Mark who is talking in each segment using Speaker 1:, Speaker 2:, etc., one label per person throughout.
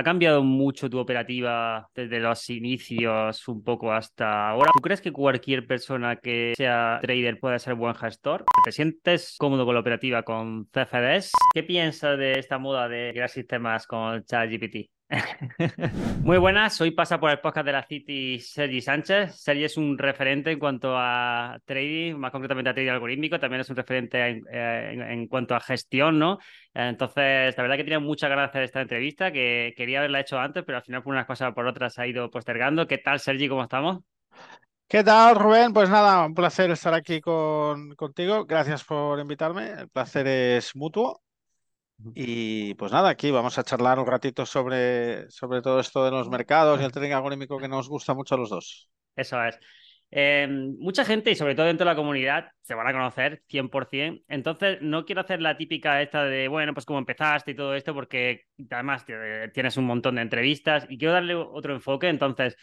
Speaker 1: ¿Ha cambiado mucho tu operativa desde los inicios un poco hasta ahora? ¿Tú crees que cualquier persona que sea trader puede ser buen gestor? ¿Te sientes cómodo con la operativa con CFDs? ¿Qué piensas de esta moda de crear sistemas con ChatGPT? Muy buenas, hoy pasa por el podcast de la City Sergi Sánchez. Sergi es un referente en cuanto a trading, más concretamente a trading algorítmico, también es un referente en, eh, cuanto a gestión, ¿no? Entonces, la verdad que tenía muchas ganas de hacer esta entrevista, que quería haberla hecho antes, pero al final por unas cosas o por otras ha ido postergando. ¿Qué tal, Sergi? ¿Cómo estamos?
Speaker 2: ¿Qué tal, Rubén? Pues nada, un placer estar aquí con, contigo. Gracias por invitarme. El placer es mutuo. Y pues nada, aquí vamos a charlar un ratito sobre, sobre todo esto de los mercados y el trading algorítmico que nos gusta mucho a los dos.
Speaker 1: Eso es. Eh, mucha gente, y sobre todo dentro de la comunidad, se van a conocer 100%. Entonces, no quiero hacer la típica esta de, bueno, pues cómo empezaste y todo esto, porque además tienes un montón de entrevistas y quiero darle otro enfoque. Entonces,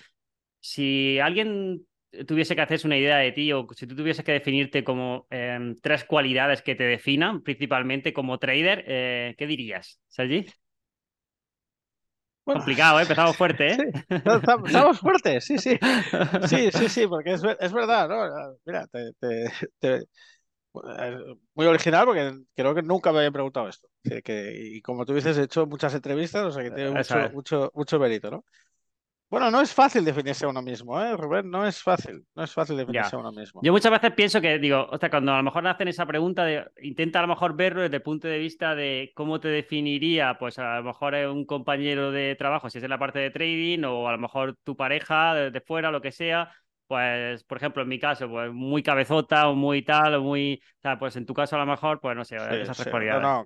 Speaker 1: si alguien tuviese que hacerse una idea de ti o si tú tuvieses que definirte como em, tres cualidades que te definan principalmente como trader, eh, ¿qué dirías, Sergi? Complicado, ¿eh? empezamos fuerte, ¿eh?
Speaker 2: estamos fuertes, sí, sí. Sí, sí, sí, porque es, es verdad, ¿no? Mira, te, muy original porque creo que nunca me habían preguntado esto. Que, y como tú dices, he hecho muchas entrevistas, o sea que tiene mucho, mucho, mucho mérito, ¿no? Bueno, no es fácil definirse a uno mismo, ¿eh, Rubén? No es fácil, no es fácil definirse a uno mismo.
Speaker 1: Yo muchas veces pienso que, digo, o sea, cuando a lo mejor hacen esa pregunta, de, intenta a lo mejor verlo desde el punto de vista de cómo te definiría, pues a lo mejor un compañero de trabajo, si es en la parte de trading, o a lo mejor tu pareja de fuera, lo que sea, pues, por ejemplo, en mi caso, pues muy cabezota o muy tal, o muy, o sea, pues en tu caso a lo mejor, pues no sé, esas sí.
Speaker 2: No, no,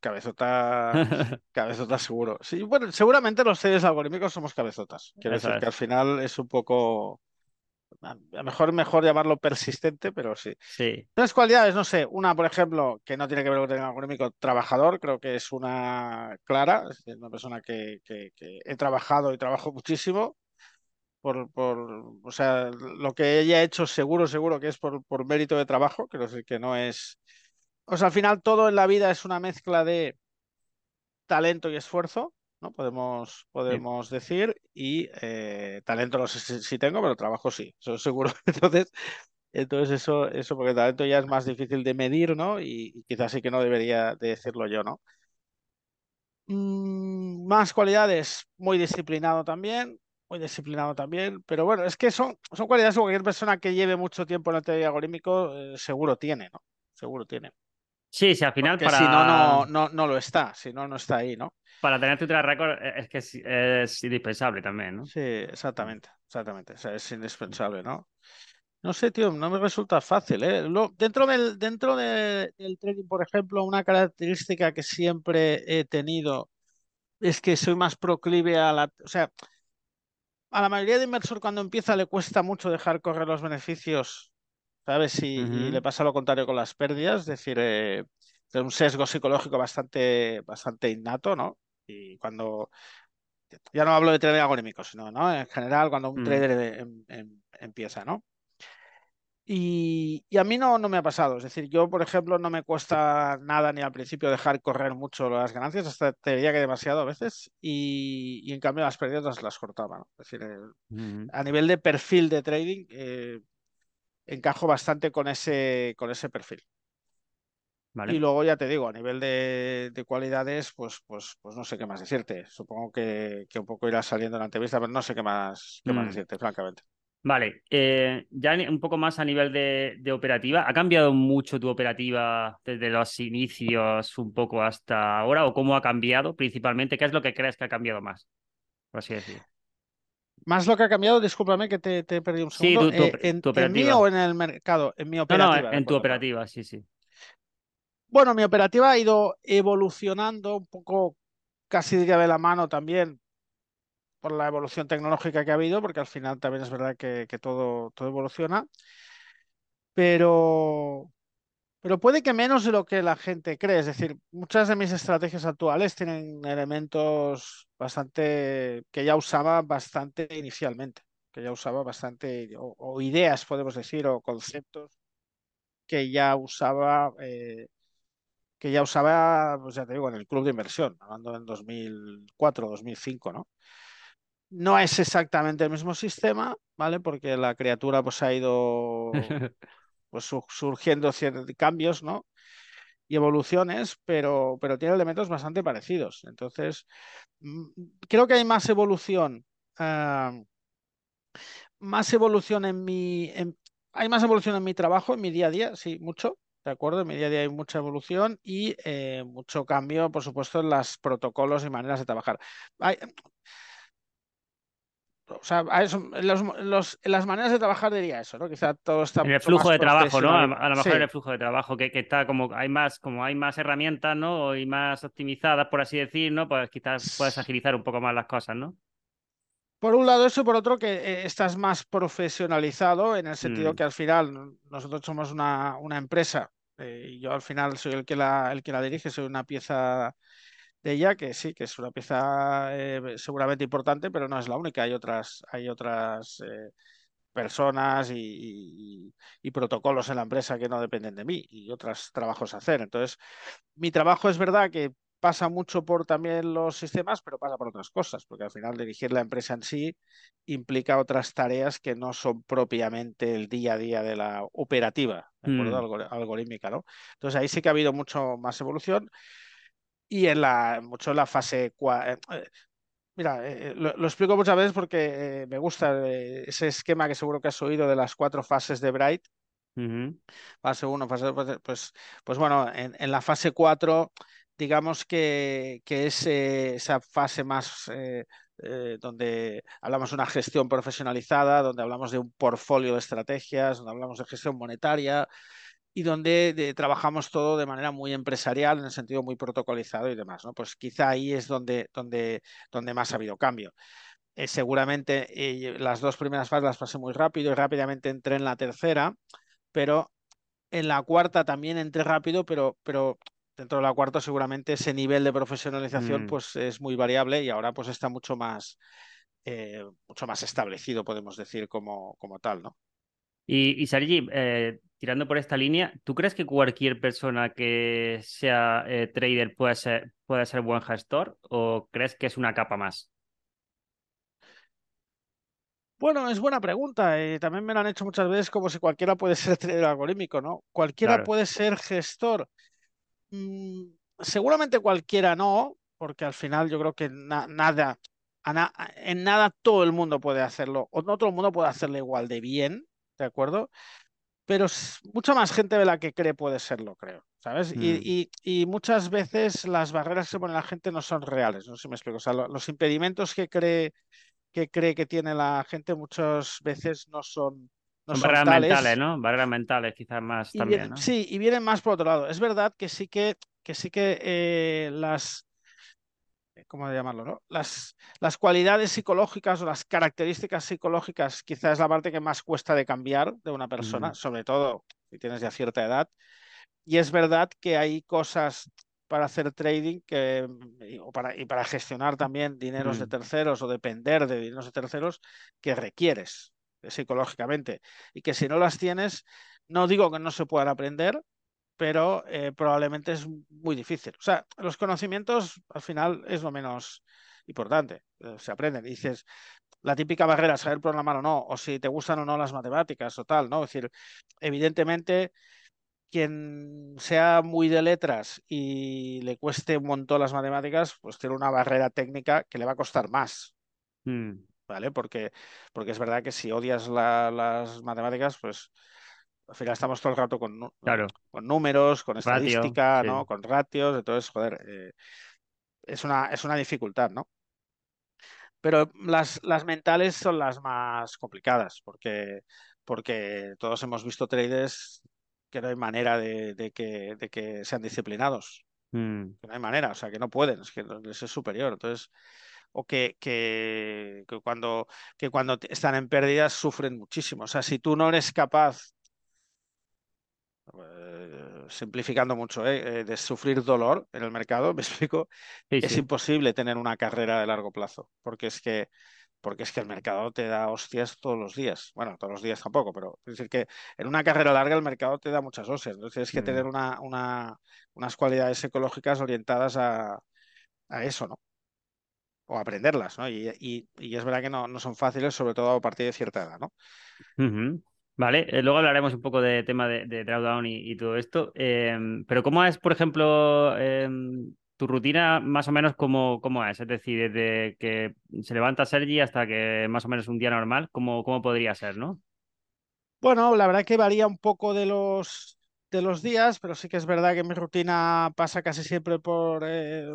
Speaker 2: cabezota, cabezota seguro. Sí, bueno, seguramente los seres algorítmicos somos cabezotas. Quiero decir que al final es un poco, a lo mejor mejor llamarlo persistente, pero sí.
Speaker 1: Sí.
Speaker 2: Tres cualidades, no sé, una, por ejemplo, que no tiene que ver con el algorítmico, trabajador, creo que es una clara, es una persona que, que, que he trabajado y trabajo muchísimo por, por, o sea, lo que ella ha hecho seguro, seguro que es por, por mérito de trabajo, que no, que no es... O sea, al final todo en la vida es una mezcla de talento y esfuerzo, ¿no? Podemos, podemos decir, y eh, talento no sé si, tengo, pero trabajo sí, eso seguro. Entonces, entonces eso, eso porque talento ya es más difícil de medir, ¿no? Y, quizás sí que no debería de decirlo yo, ¿no? Mm, más cualidades, muy disciplinado también, muy disciplinado también, pero bueno, es que son, son cualidades que cualquier persona que lleve mucho tiempo en el teoría algorítmico eh, seguro tiene, ¿no? Seguro tiene.
Speaker 1: Sí, sí, al final
Speaker 2: para... si no, no, no, no lo está, si no, no está ahí, ¿no?
Speaker 1: Para tener tu track record eh, es que es, indispensable también, ¿no?
Speaker 2: Sí, exactamente, exactamente, o sea, es indispensable, ¿no? No sé, tío, no me resulta fácil, ¿eh? dentro del, dentro del trading, por ejemplo, una característica que siempre he tenido es que soy más proclive a la... O sea, a la mayoría de inversor cuando empieza le cuesta mucho dejar correr los beneficios, ¿sabes? Y, le pasa lo contrario con las pérdidas, es decir, eh, un sesgo psicológico bastante, bastante innato, ¿no? Y cuando, ya no hablo de trading algorítmico, sino, ¿no? En general, cuando un mm. trader em, em, empieza, ¿no? Y, a mí no, no me ha pasado. Es decir, yo, por ejemplo, no me cuesta nada ni al principio dejar correr mucho las ganancias, hasta te diría que demasiado a veces, y, en cambio las pérdidas las cortaba. Es decir, a nivel de perfil de trading, eh, encajo bastante con ese, con ese perfil. Y luego ya te digo, a nivel de, cualidades, pues, pues, pues no sé qué más decirte. Supongo que, un poco irá saliendo en la entrevista, pero no sé qué más, qué más mm. decirte, francamente.
Speaker 1: Vale, eh, ya un poco más a nivel de, operativa, ¿ha cambiado mucho tu operativa desde los inicios un poco hasta ahora o cómo ha cambiado principalmente? ¿Qué es lo que crees que ha cambiado más? Por así decir.
Speaker 2: Más lo que ha cambiado, discúlpame que te, he perdido un segundo. Sí, eh, en, mí o en el mercado? En mi operativa.
Speaker 1: No, en tu operativa, sí, sí.
Speaker 2: Bueno, mi operativa ha ido evolucionando un poco, casi de la mano también, por la evolución tecnológica que ha habido, porque al final también es verdad que, todo, todo evoluciona, pero, pero puede que menos de lo que la gente cree. Es decir, muchas de mis estrategias actuales tienen elementos bastante que ya usaba bastante inicialmente, que ya usaba bastante, o, ideas, podemos decir, o conceptos que ya usaba eh, que ya usaba, pues ya te digo, en el club de inversión, hablando en 2004, 2005, ¿no? No es exactamente el mismo sistema, ¿vale? Porque la criatura pues ha ido pues, surgiendo ciertos cambios, ¿no? Y evoluciones, pero, pero tiene elementos bastante parecidos. Entonces, mm, creo que hay más evolución. Ah, más evolución en mi. hay más evolución en mi trabajo, en mi día a día, sí, mucho. ¿De acuerdo? En mi día a día hay mucha evolución y eh, mucho cambio, por supuesto, en los protocolos y maneras de trabajar. Hay, o sea, las maneras de trabajar diría eso, ¿no? Quizá todo está.
Speaker 1: En el flujo de trabajo, ¿no? A, lo mejor en el flujo de trabajo, que, está como hay más, como hay más herramientas, ¿no? Y más optimizadas, por así decir, ¿no? Pues quizás puedes agilizar un poco más las cosas, ¿no?
Speaker 2: Por un lado eso, por otro que eh, estás más profesionalizado en el sentido mm. que al final nosotros somos una, una empresa eh, y yo al final soy el que la, el que la dirige, soy una pieza de ella, que sí, que es una pieza eh, seguramente importante, pero no es la única. Hay otras, hay otras eh, personas y, protocolos en la empresa que no dependen de mí y otros trabajos a hacer. Entonces, mi trabajo es verdad que pasa mucho por también los sistemas, pero pasa por otras cosas, porque al final dirigir la empresa en sí implica otras tareas que no son propiamente el día a día de la operativa, ¿de acuerdo? Mm. Algorítmica, ¿no? Entonces ahí sí que ha habido mucho más evolución y en la, mucho en la fase eh, eh, Mira, eh, lo, explico muchas veces porque me gusta ese esquema que seguro que has oído de las cuatro fases de Bright. Fase 1, fase 2, pues, pues bueno, en, en la fase 4, digamos que, que es esa fase más donde hablamos de una gestión profesionalizada, donde hablamos de un portfolio de estrategias, donde hablamos de gestión monetaria, y donde trabajamos todo de manera muy empresarial, en el sentido muy protocolizado y demás. ¿no? Pues quizá ahí es donde, donde, donde más ha habido cambio. Eh, seguramente eh, las dos primeras fases las pasé muy rápido y rápidamente entré en la tercera, pero en la cuarta también entré rápido, pero, pero dentro de la cuarta seguramente ese nivel de profesionalización mm. pues es muy variable y ahora pues está mucho más, eh, mucho más establecido, podemos decir, como, como tal, ¿no?
Speaker 1: Y, y Sergi, tirando por esta línea, ¿tú crees que cualquier persona que sea eh, trader puede ser, puede ser buen gestor o crees que es una capa más?
Speaker 2: Bueno, es buena pregunta. eh, también me lo han hecho muchas veces como si cualquiera puede ser trader algorítmico, ¿no? Cualquiera puede ser gestor. Mm, seguramente cualquiera no, porque al final yo creo que nada, en nada todo el mundo puede hacerlo, o no todo el mundo puede hacerlo igual de bien, ¿de acuerdo? Pero mucha más gente de la que cree puede serlo, creo, ¿sabes? Mm. Y, muchas veces las barreras que pone la gente no son reales, no sé si me explico. O sea, los impedimentos que cree, que cree que tiene la gente muchas veces no son...
Speaker 1: No son, barreras mentales, ¿no? Barreras mentales quizás más también, ¿no?
Speaker 2: Sí, y vienen más por otro lado. Es verdad que sí que, que, sí que eh, las ¿cómo llamarlo? No? Las, las cualidades psicológicas o las características psicológicas quizás es la parte que más cuesta de cambiar de una persona, sobre todo si tienes ya cierta edad. Y es verdad que hay cosas para hacer trading que, o para, y para gestionar también dineros de mm. terceros o depender de dineros de terceros que requieres psicológicamente y que si no las tienes, no digo que no se puedan aprender, pero eh, probablemente es muy difícil. O sea, los conocimientos al final es lo menos importante, eh, se aprenden. Dices, la típica barrera, saber programar o no, o si te gustan o no las matemáticas o tal, ¿no? Es decir, evidentemente, quien sea muy de letras y le cueste un montón las matemáticas, pues tiene una barrera técnica que le va a costar más. Mm. ¿Vale? Porque, porque es verdad que si odias las matemáticas, pues al final estamos todo el rato con, con números, con estadística, ¿no? Con ratios, entonces, joder, eh, es, una, es una dificultad, ¿no? Pero las, las mentales son las más complicadas, porque, porque todos hemos visto traders que no hay manera de, que, de que sean disciplinados. Mm. Que no hay manera, o sea, que no pueden, es que les es superior. Entonces, o que, que, que, cuando, que cuando están en pérdidas sufren muchísimo. O sea, si tú no eres capaz eh, simplificando mucho, ¿eh? Eh, de sufrir dolor en el mercado, me explico, es imposible tener una carrera de largo plazo, porque es que porque es que el mercado te da hostias todos los días. Bueno, todos los días tampoco, pero es decir que en una carrera larga el mercado te da muchas hostias. Entonces tienes que tener
Speaker 1: Mm.
Speaker 2: una, una, unas cualidades ecológicas orientadas a, a eso, ¿no? O aprenderlas, ¿no? Y, y- y es verdad que no, no son fáciles, sobre todo a partir de cierta edad, ¿no?
Speaker 1: Vale, eh, luego hablaremos un poco de tema de, de drawdown y, todo esto. Em, pero ¿cómo es, por ejemplo, em, tu rutina más o menos cómo, cómo es? Es decir, desde que se levanta Sergi hasta que más o menos un día normal, ¿cómo, cómo podría ser, no?
Speaker 2: Bueno, la verdad que varía un poco de los, de los días, pero sí que es verdad que mi rutina pasa casi siempre por eh,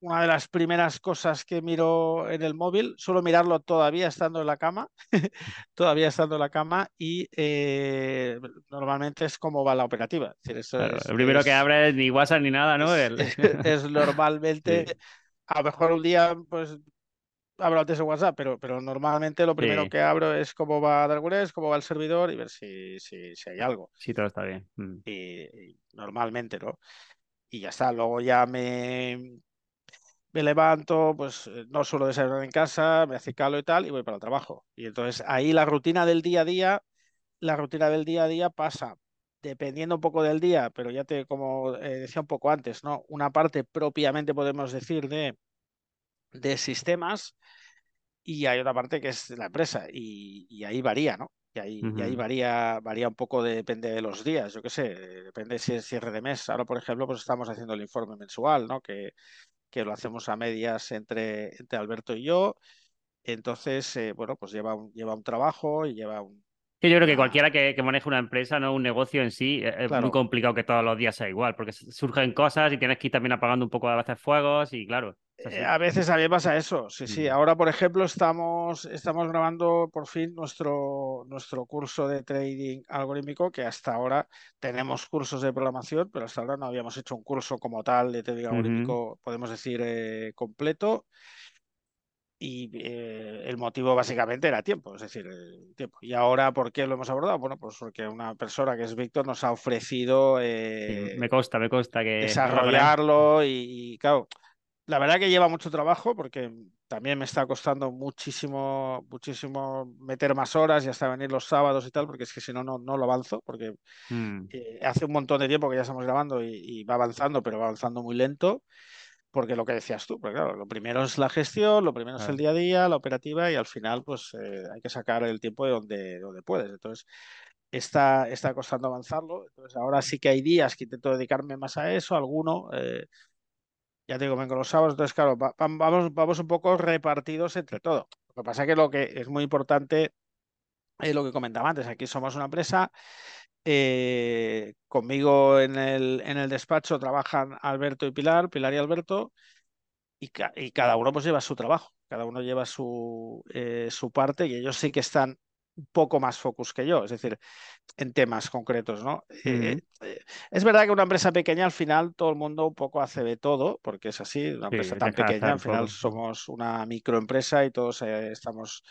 Speaker 2: una de las primeras cosas que miro en el móvil. Suelo mirarlo todavía estando en la cama, todavía estando en la cama y eh, normalmente es cómo va la operativa. Es decir, eso
Speaker 1: Claro,
Speaker 2: es,
Speaker 1: el primero que
Speaker 2: es-
Speaker 1: abre ni WhatsApp ni nada, ¿no?
Speaker 2: es,
Speaker 1: El-
Speaker 2: es normalmente,
Speaker 1: Sí,
Speaker 2: a lo mejor un día pues abro antes de WhatsApp, pero, pero normalmente lo primero
Speaker 1: sí,
Speaker 2: que abro es cómo va Darkness, cómo va el servidor y ver si, si, si hay algo.
Speaker 1: sí, todo está bien. Mm.
Speaker 2: Y, y normalmente, ¿no? Y ya está. Luego ya me, me levanto, pues eh, no suelo desayunar en casa, me acicalo y tal, y voy para el trabajo. Y entonces ahí la rutina del día a día, la rutina del día a día pasa, dependiendo un poco del día, pero ya te, como eh, decía un poco antes, ¿no? Una parte propiamente podemos decir de, de sistemas y hay otra parte que es la empresa y, y ahí varía, ¿no? Y ahí, y ahí varía, varía un poco, de- depende de los días, yo qué sé, depende si es cierre de mes. Ahora, por ejemplo, pues estamos haciendo el informe mensual, ¿no? Que, que lo hacemos a medias entre, entre Alberto y yo. Entonces, eh, bueno, pues lleva un, lleva un trabajo y lleva un-
Speaker 1: Que yo creo que cualquiera que, que maneje una empresa, ¿no? Un negocio en sí, eh, es muy complicado que todos los días sea igual, porque surgen cosas y tienes que ir también apagando un poco a veces fuegos y claro,
Speaker 2: eh, a veces a mí pasa eso, sí, sí.
Speaker 1: Mm.
Speaker 2: Ahora, por ejemplo, estamos, estamos grabando por fin nuestro, nuestro curso de trading algorítmico, que hasta ahora tenemos cursos de programación, pero hasta ahora no habíamos hecho un curso como tal de trading algorítmico, podemos decir, eh, completo. Y eh, el motivo básicamente era tiempo, es decir, eh, tiempo. Y ahora, ¿por qué lo hemos abordado? Bueno, pues porque una persona que es Víctor nos ha ofrecido
Speaker 1: Sí,
Speaker 2: eh,
Speaker 1: me consta, me consta que
Speaker 2: desarrollarlo y, y, claro, la verdad que lleva mucho trabajo porque también me está costando muchísimo, muchísimo meter más horas y hasta venir los sábados y tal, porque es que si no, no, no lo avanzo, porque
Speaker 1: Mm,
Speaker 2: eh, hace un montón de tiempo que ya estamos grabando y, y va avanzando, pero va avanzando muy lento. Porque lo que decías tú, porque claro, lo primero es la gestión, lo primero es el día a día, la operativa y al final pues eh, hay que sacar el tiempo de donde, de donde puedes. Entonces está, está costando avanzarlo. Entonces ahora sí que hay días que intento dedicarme más a eso, alguno, eh, ya te digo, vengo los sábados, entonces claro, va- va- vamos, vamos un poco repartidos entre todo. Lo que pasa es que lo que es muy importante es lo que comentaba antes, aquí somos una empresa, eh, conmigo en el, en el despacho trabajan Alberto y Pilar, Pilar y Alberto y, y cada uno pues lleva su trabajo, cada uno lleva su, eh, su parte y ellos sí que están poco más focus que yo, es decir, en temas concretos, ¿no? Eh,
Speaker 1: Ujú.
Speaker 2: eh, es verdad que una empresa pequeña al final todo el mundo un poco hace de todo, porque es así, una
Speaker 1: Sí,
Speaker 2: empresa tan
Speaker 1: deja de
Speaker 2: pequeña, al final
Speaker 1: poco.
Speaker 2: somos una microempresa y todos eh, estamos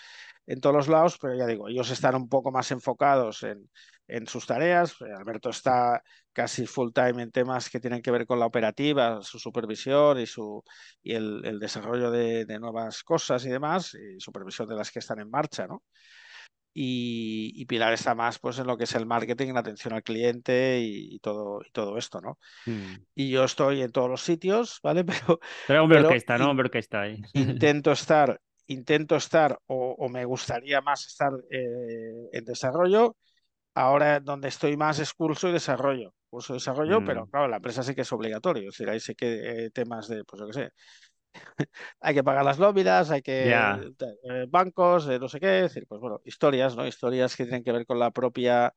Speaker 2: en todos los lados, pero ya digo, ellos están un poco más enfocados en, en sus tareas, eh, Alberto está casi full time en temas que tienen que ver con la operativa, su supervisión y, su, y el, el desarrollo de, de nuevas cosas y demás, y supervisión de las que están en marcha, ¿no? Y, y Pilar está más pues en lo que es el marketing, la atención al cliente y, y todo, y todo esto, ¿no?
Speaker 1: Mm.
Speaker 2: Y yo estoy en todos los sitios, ¿vale? Pero,
Speaker 1: Pero hombre
Speaker 2: pero
Speaker 1: orquesta, ¿no? Hombre orquesta ahí.
Speaker 2: intento estar, intento estar o, o me gustaría más estar eh, en desarrollo. Ahora donde estoy más es curso y desarrollo. Curso y desarrollo, pero
Speaker 1: Mm,
Speaker 2: claro, la empresa sí que es obligatorio. Es decir, ahí sí que eh, temas de, pues yo qué sé, hay que pagar las nóminas, hay que eh, bancos, eh, no sé qué, es decir, pues bueno, historias, ¿no? Historias que tienen que ver con la propia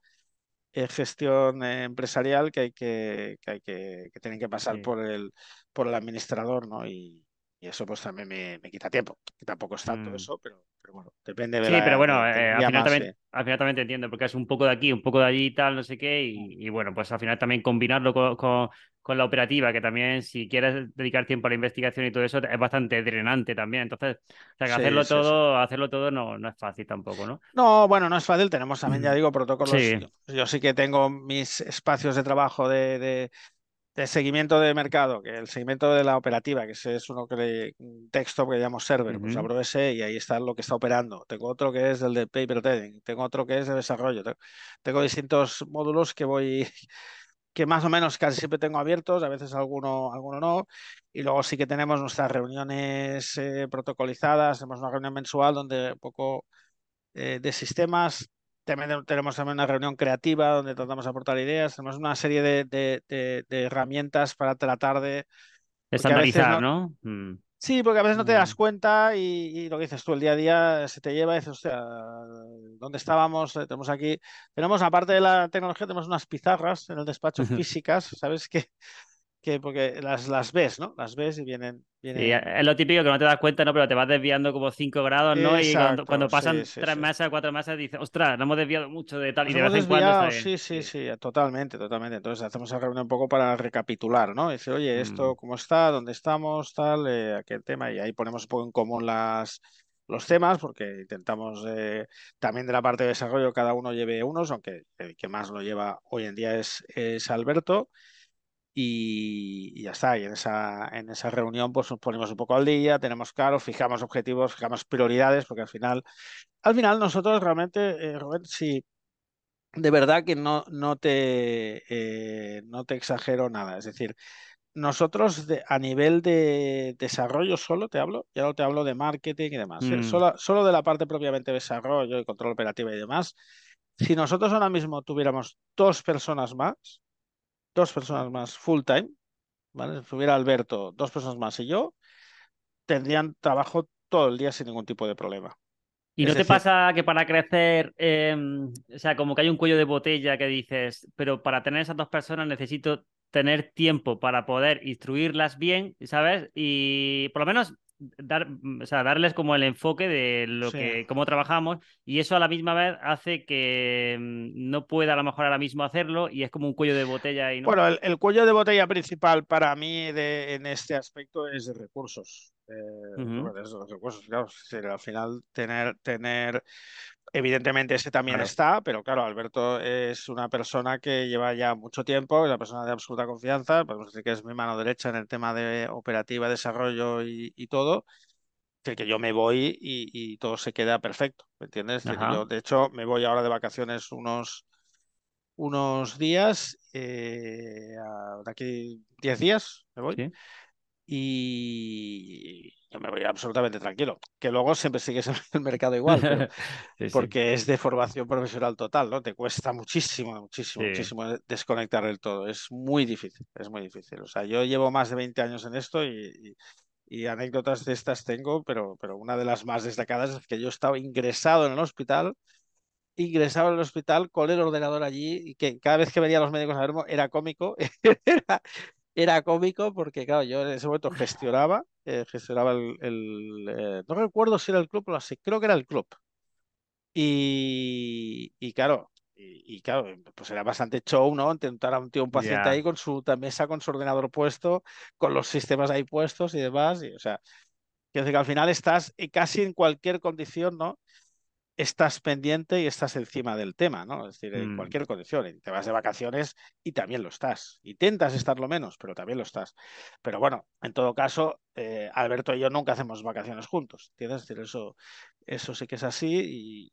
Speaker 2: eh, gestión empresarial que hay que, que hay que, que tienen que pasar
Speaker 1: sí.
Speaker 2: por el, por el administrador, ¿no? Y, y eso pues también me, me quita tiempo, que tampoco es tanto
Speaker 1: Mm.
Speaker 2: eso, pero, pero bueno, depende de
Speaker 1: Sí, pero
Speaker 2: la,
Speaker 1: bueno,
Speaker 2: de- del
Speaker 1: eh, al final
Speaker 2: más,
Speaker 1: también,
Speaker 2: eh.
Speaker 1: al final también te entiendo, porque es un poco de aquí, un poco de allí y tal, no sé qué, y, y bueno, pues al final también combinarlo con, con- con la operativa, que también si quieres dedicar tiempo a la investigación y todo eso, es bastante drenante también. Entonces, o sea, que
Speaker 2: Sí,
Speaker 1: hacerlo
Speaker 2: sí, sí.
Speaker 1: todo, hacerlo todo no, no es fácil tampoco, ¿no?
Speaker 2: No, bueno, no es fácil. Tenemos también, ya digo, protocolos.
Speaker 1: Sí,
Speaker 2: Yo, yo sí que tengo mis espacios de trabajo de, de de seguimiento de mercado, que el seguimiento de la operativa, que ese es uno que le, un texto que llamo server, pues abro ese y ahí está lo que está operando. Tengo otro que es el de paper trading, tengo otro que es de desarrollo. Tengo, tengo distintos módulos que voy, que más o menos casi siempre tengo abiertos, a veces alguno, alguno no. Y luego sí que tenemos nuestras reuniones eh, protocolizadas, tenemos una reunión mensual donde un poco eh, de sistemas. También tenemos también una reunión creativa donde tratamos de aportar ideas. Tenemos una serie de, de- de- de herramientas para tratar de...
Speaker 1: Estandarizar,
Speaker 2: no...
Speaker 1: ¿no? Mm.
Speaker 2: Sí, porque a veces no te das
Speaker 1: Mm.
Speaker 2: cuenta y, y lo que dices tú, el día a día se te lleva y dices, hostia, ¿dónde estábamos? Eh, Tenemos aquí, tenemos aparte de la tecnología, tenemos unas pizarras en el despacho físicas, ¿sabes? Que, que porque las, las ves, ¿no? Las ves y vienen,
Speaker 1: Sí,
Speaker 2: vienen...
Speaker 1: es lo típico que no te das cuenta, ¿no? Pero te vas desviando como 5 grados, ¿no? Y cuando,
Speaker 2: Exacto,
Speaker 1: cuando
Speaker 2: sí,
Speaker 1: pasan
Speaker 2: sí,
Speaker 1: tres
Speaker 2: sí.
Speaker 1: meses, cuatro meses, dices, ostras, nos hemos desviado mucho de tal. Y
Speaker 2: Nos
Speaker 1: de
Speaker 2: hemos
Speaker 1: vez en cuando está bien.
Speaker 2: sí, sí, sí, totalmente, totalmente. Entonces hacemos esa reunión un poco para recapitular, ¿no? Decir, oye,
Speaker 1: Mm.
Speaker 2: esto cómo está, dónde estamos, tal, eh, aquel tema, y ahí ponemos un poco en común las, los temas, porque intentamos eh, también de la parte de desarrollo cada uno lleve unos, aunque el que más lo lleva hoy en día es, es Alberto. Y, y ya está, y en esa, en esa reunión pues nos ponemos un poco al día, tenemos claro, fijamos objetivos, fijamos prioridades, porque al final, al final nosotros realmente, eh, Rubén, si de verdad que no, no te, eh, no te exagero nada. Es decir, nosotros de- a nivel de desarrollo solo te hablo, ya no te hablo de marketing y demás, ¿eh?
Speaker 1: Mm.
Speaker 2: Solo, solo de la parte propiamente de desarrollo y control operativo y demás. Si nosotros ahora mismo tuviéramos dos personas más, dos personas más full time, ¿vale? Si tuviera Alberto, dos personas más y yo, tendrían trabajo todo el día sin ningún tipo de problema.
Speaker 1: ¿Y
Speaker 2: Es
Speaker 1: no te
Speaker 2: decir,
Speaker 1: pasa que para crecer, eh, o sea, como que hay un cuello de botella que dices, pero para tener esas dos personas necesito tener tiempo para poder instruirlas bien, ¿sabes? Y por lo menos dar, o sea, darles como el enfoque de lo
Speaker 2: sí.
Speaker 1: que, cómo trabajamos, y eso a la misma vez hace que mm, no pueda a lo mejor ahora mismo hacerlo, y es como un cuello de botella y no.
Speaker 2: Bueno, el, el cuello de botella principal para mí de- en este aspecto es de recursos. Eh,
Speaker 1: Ujú,
Speaker 2: bueno, es de los recursos, claro. sí, al final tener, tener, evidentemente ese también
Speaker 1: claro.
Speaker 2: está, pero claro, Alberto es una persona que lleva ya mucho tiempo, es una persona de absoluta confianza, podemos decir que es mi mano derecha en el tema de operativa, desarrollo y, y todo. Decir, que yo me voy y, y todo se queda perfecto, ¿me entiendes? Yo de hecho me voy ahora de vacaciones unos unos días, eh, a- de aquí 10 días me voy,
Speaker 1: sí.
Speaker 2: Y yo me voy absolutamente tranquilo. Que luego siempre sigues en el mercado igual, pero
Speaker 1: Sí, sí,
Speaker 2: porque es de formación profesional total, ¿no? Te cuesta muchísimo, muchísimo,
Speaker 1: sí.
Speaker 2: muchísimo de- desconectar del todo. Es muy difícil, es muy difícil. O sea, yo llevo más de 20 años en esto y, y- y anécdotas de estas tengo, pero, pero una de las más destacadas es que yo estaba ingresado en el hospital ingresado en el hospital con el ordenador allí y que cada vez que venían los médicos a verme era cómico. Era, era cómico porque, claro, yo en ese momento gestionaba, eh, gestionaba el, el, eh, no recuerdo si era el club o así, creo que era el club. Y, y claro, y, y claro, pues era bastante show, ¿no? Intentar a un tío, un paciente
Speaker 1: Ya.
Speaker 2: ahí con su mesa, con su ordenador puesto, con los sistemas ahí puestos y demás. Y, o sea, decir que al final estás eh, casi en cualquier condición, ¿no? Estás pendiente y estás encima del tema, ¿no? Es decir, en
Speaker 1: Mm.
Speaker 2: cualquier condición. Te vas de vacaciones y también lo estás. Intentas estarlo menos, pero también lo estás. Pero bueno, en todo caso, eh, Alberto y yo nunca hacemos vacaciones juntos, ¿entiendes? Es decir, eso, eso sí que es así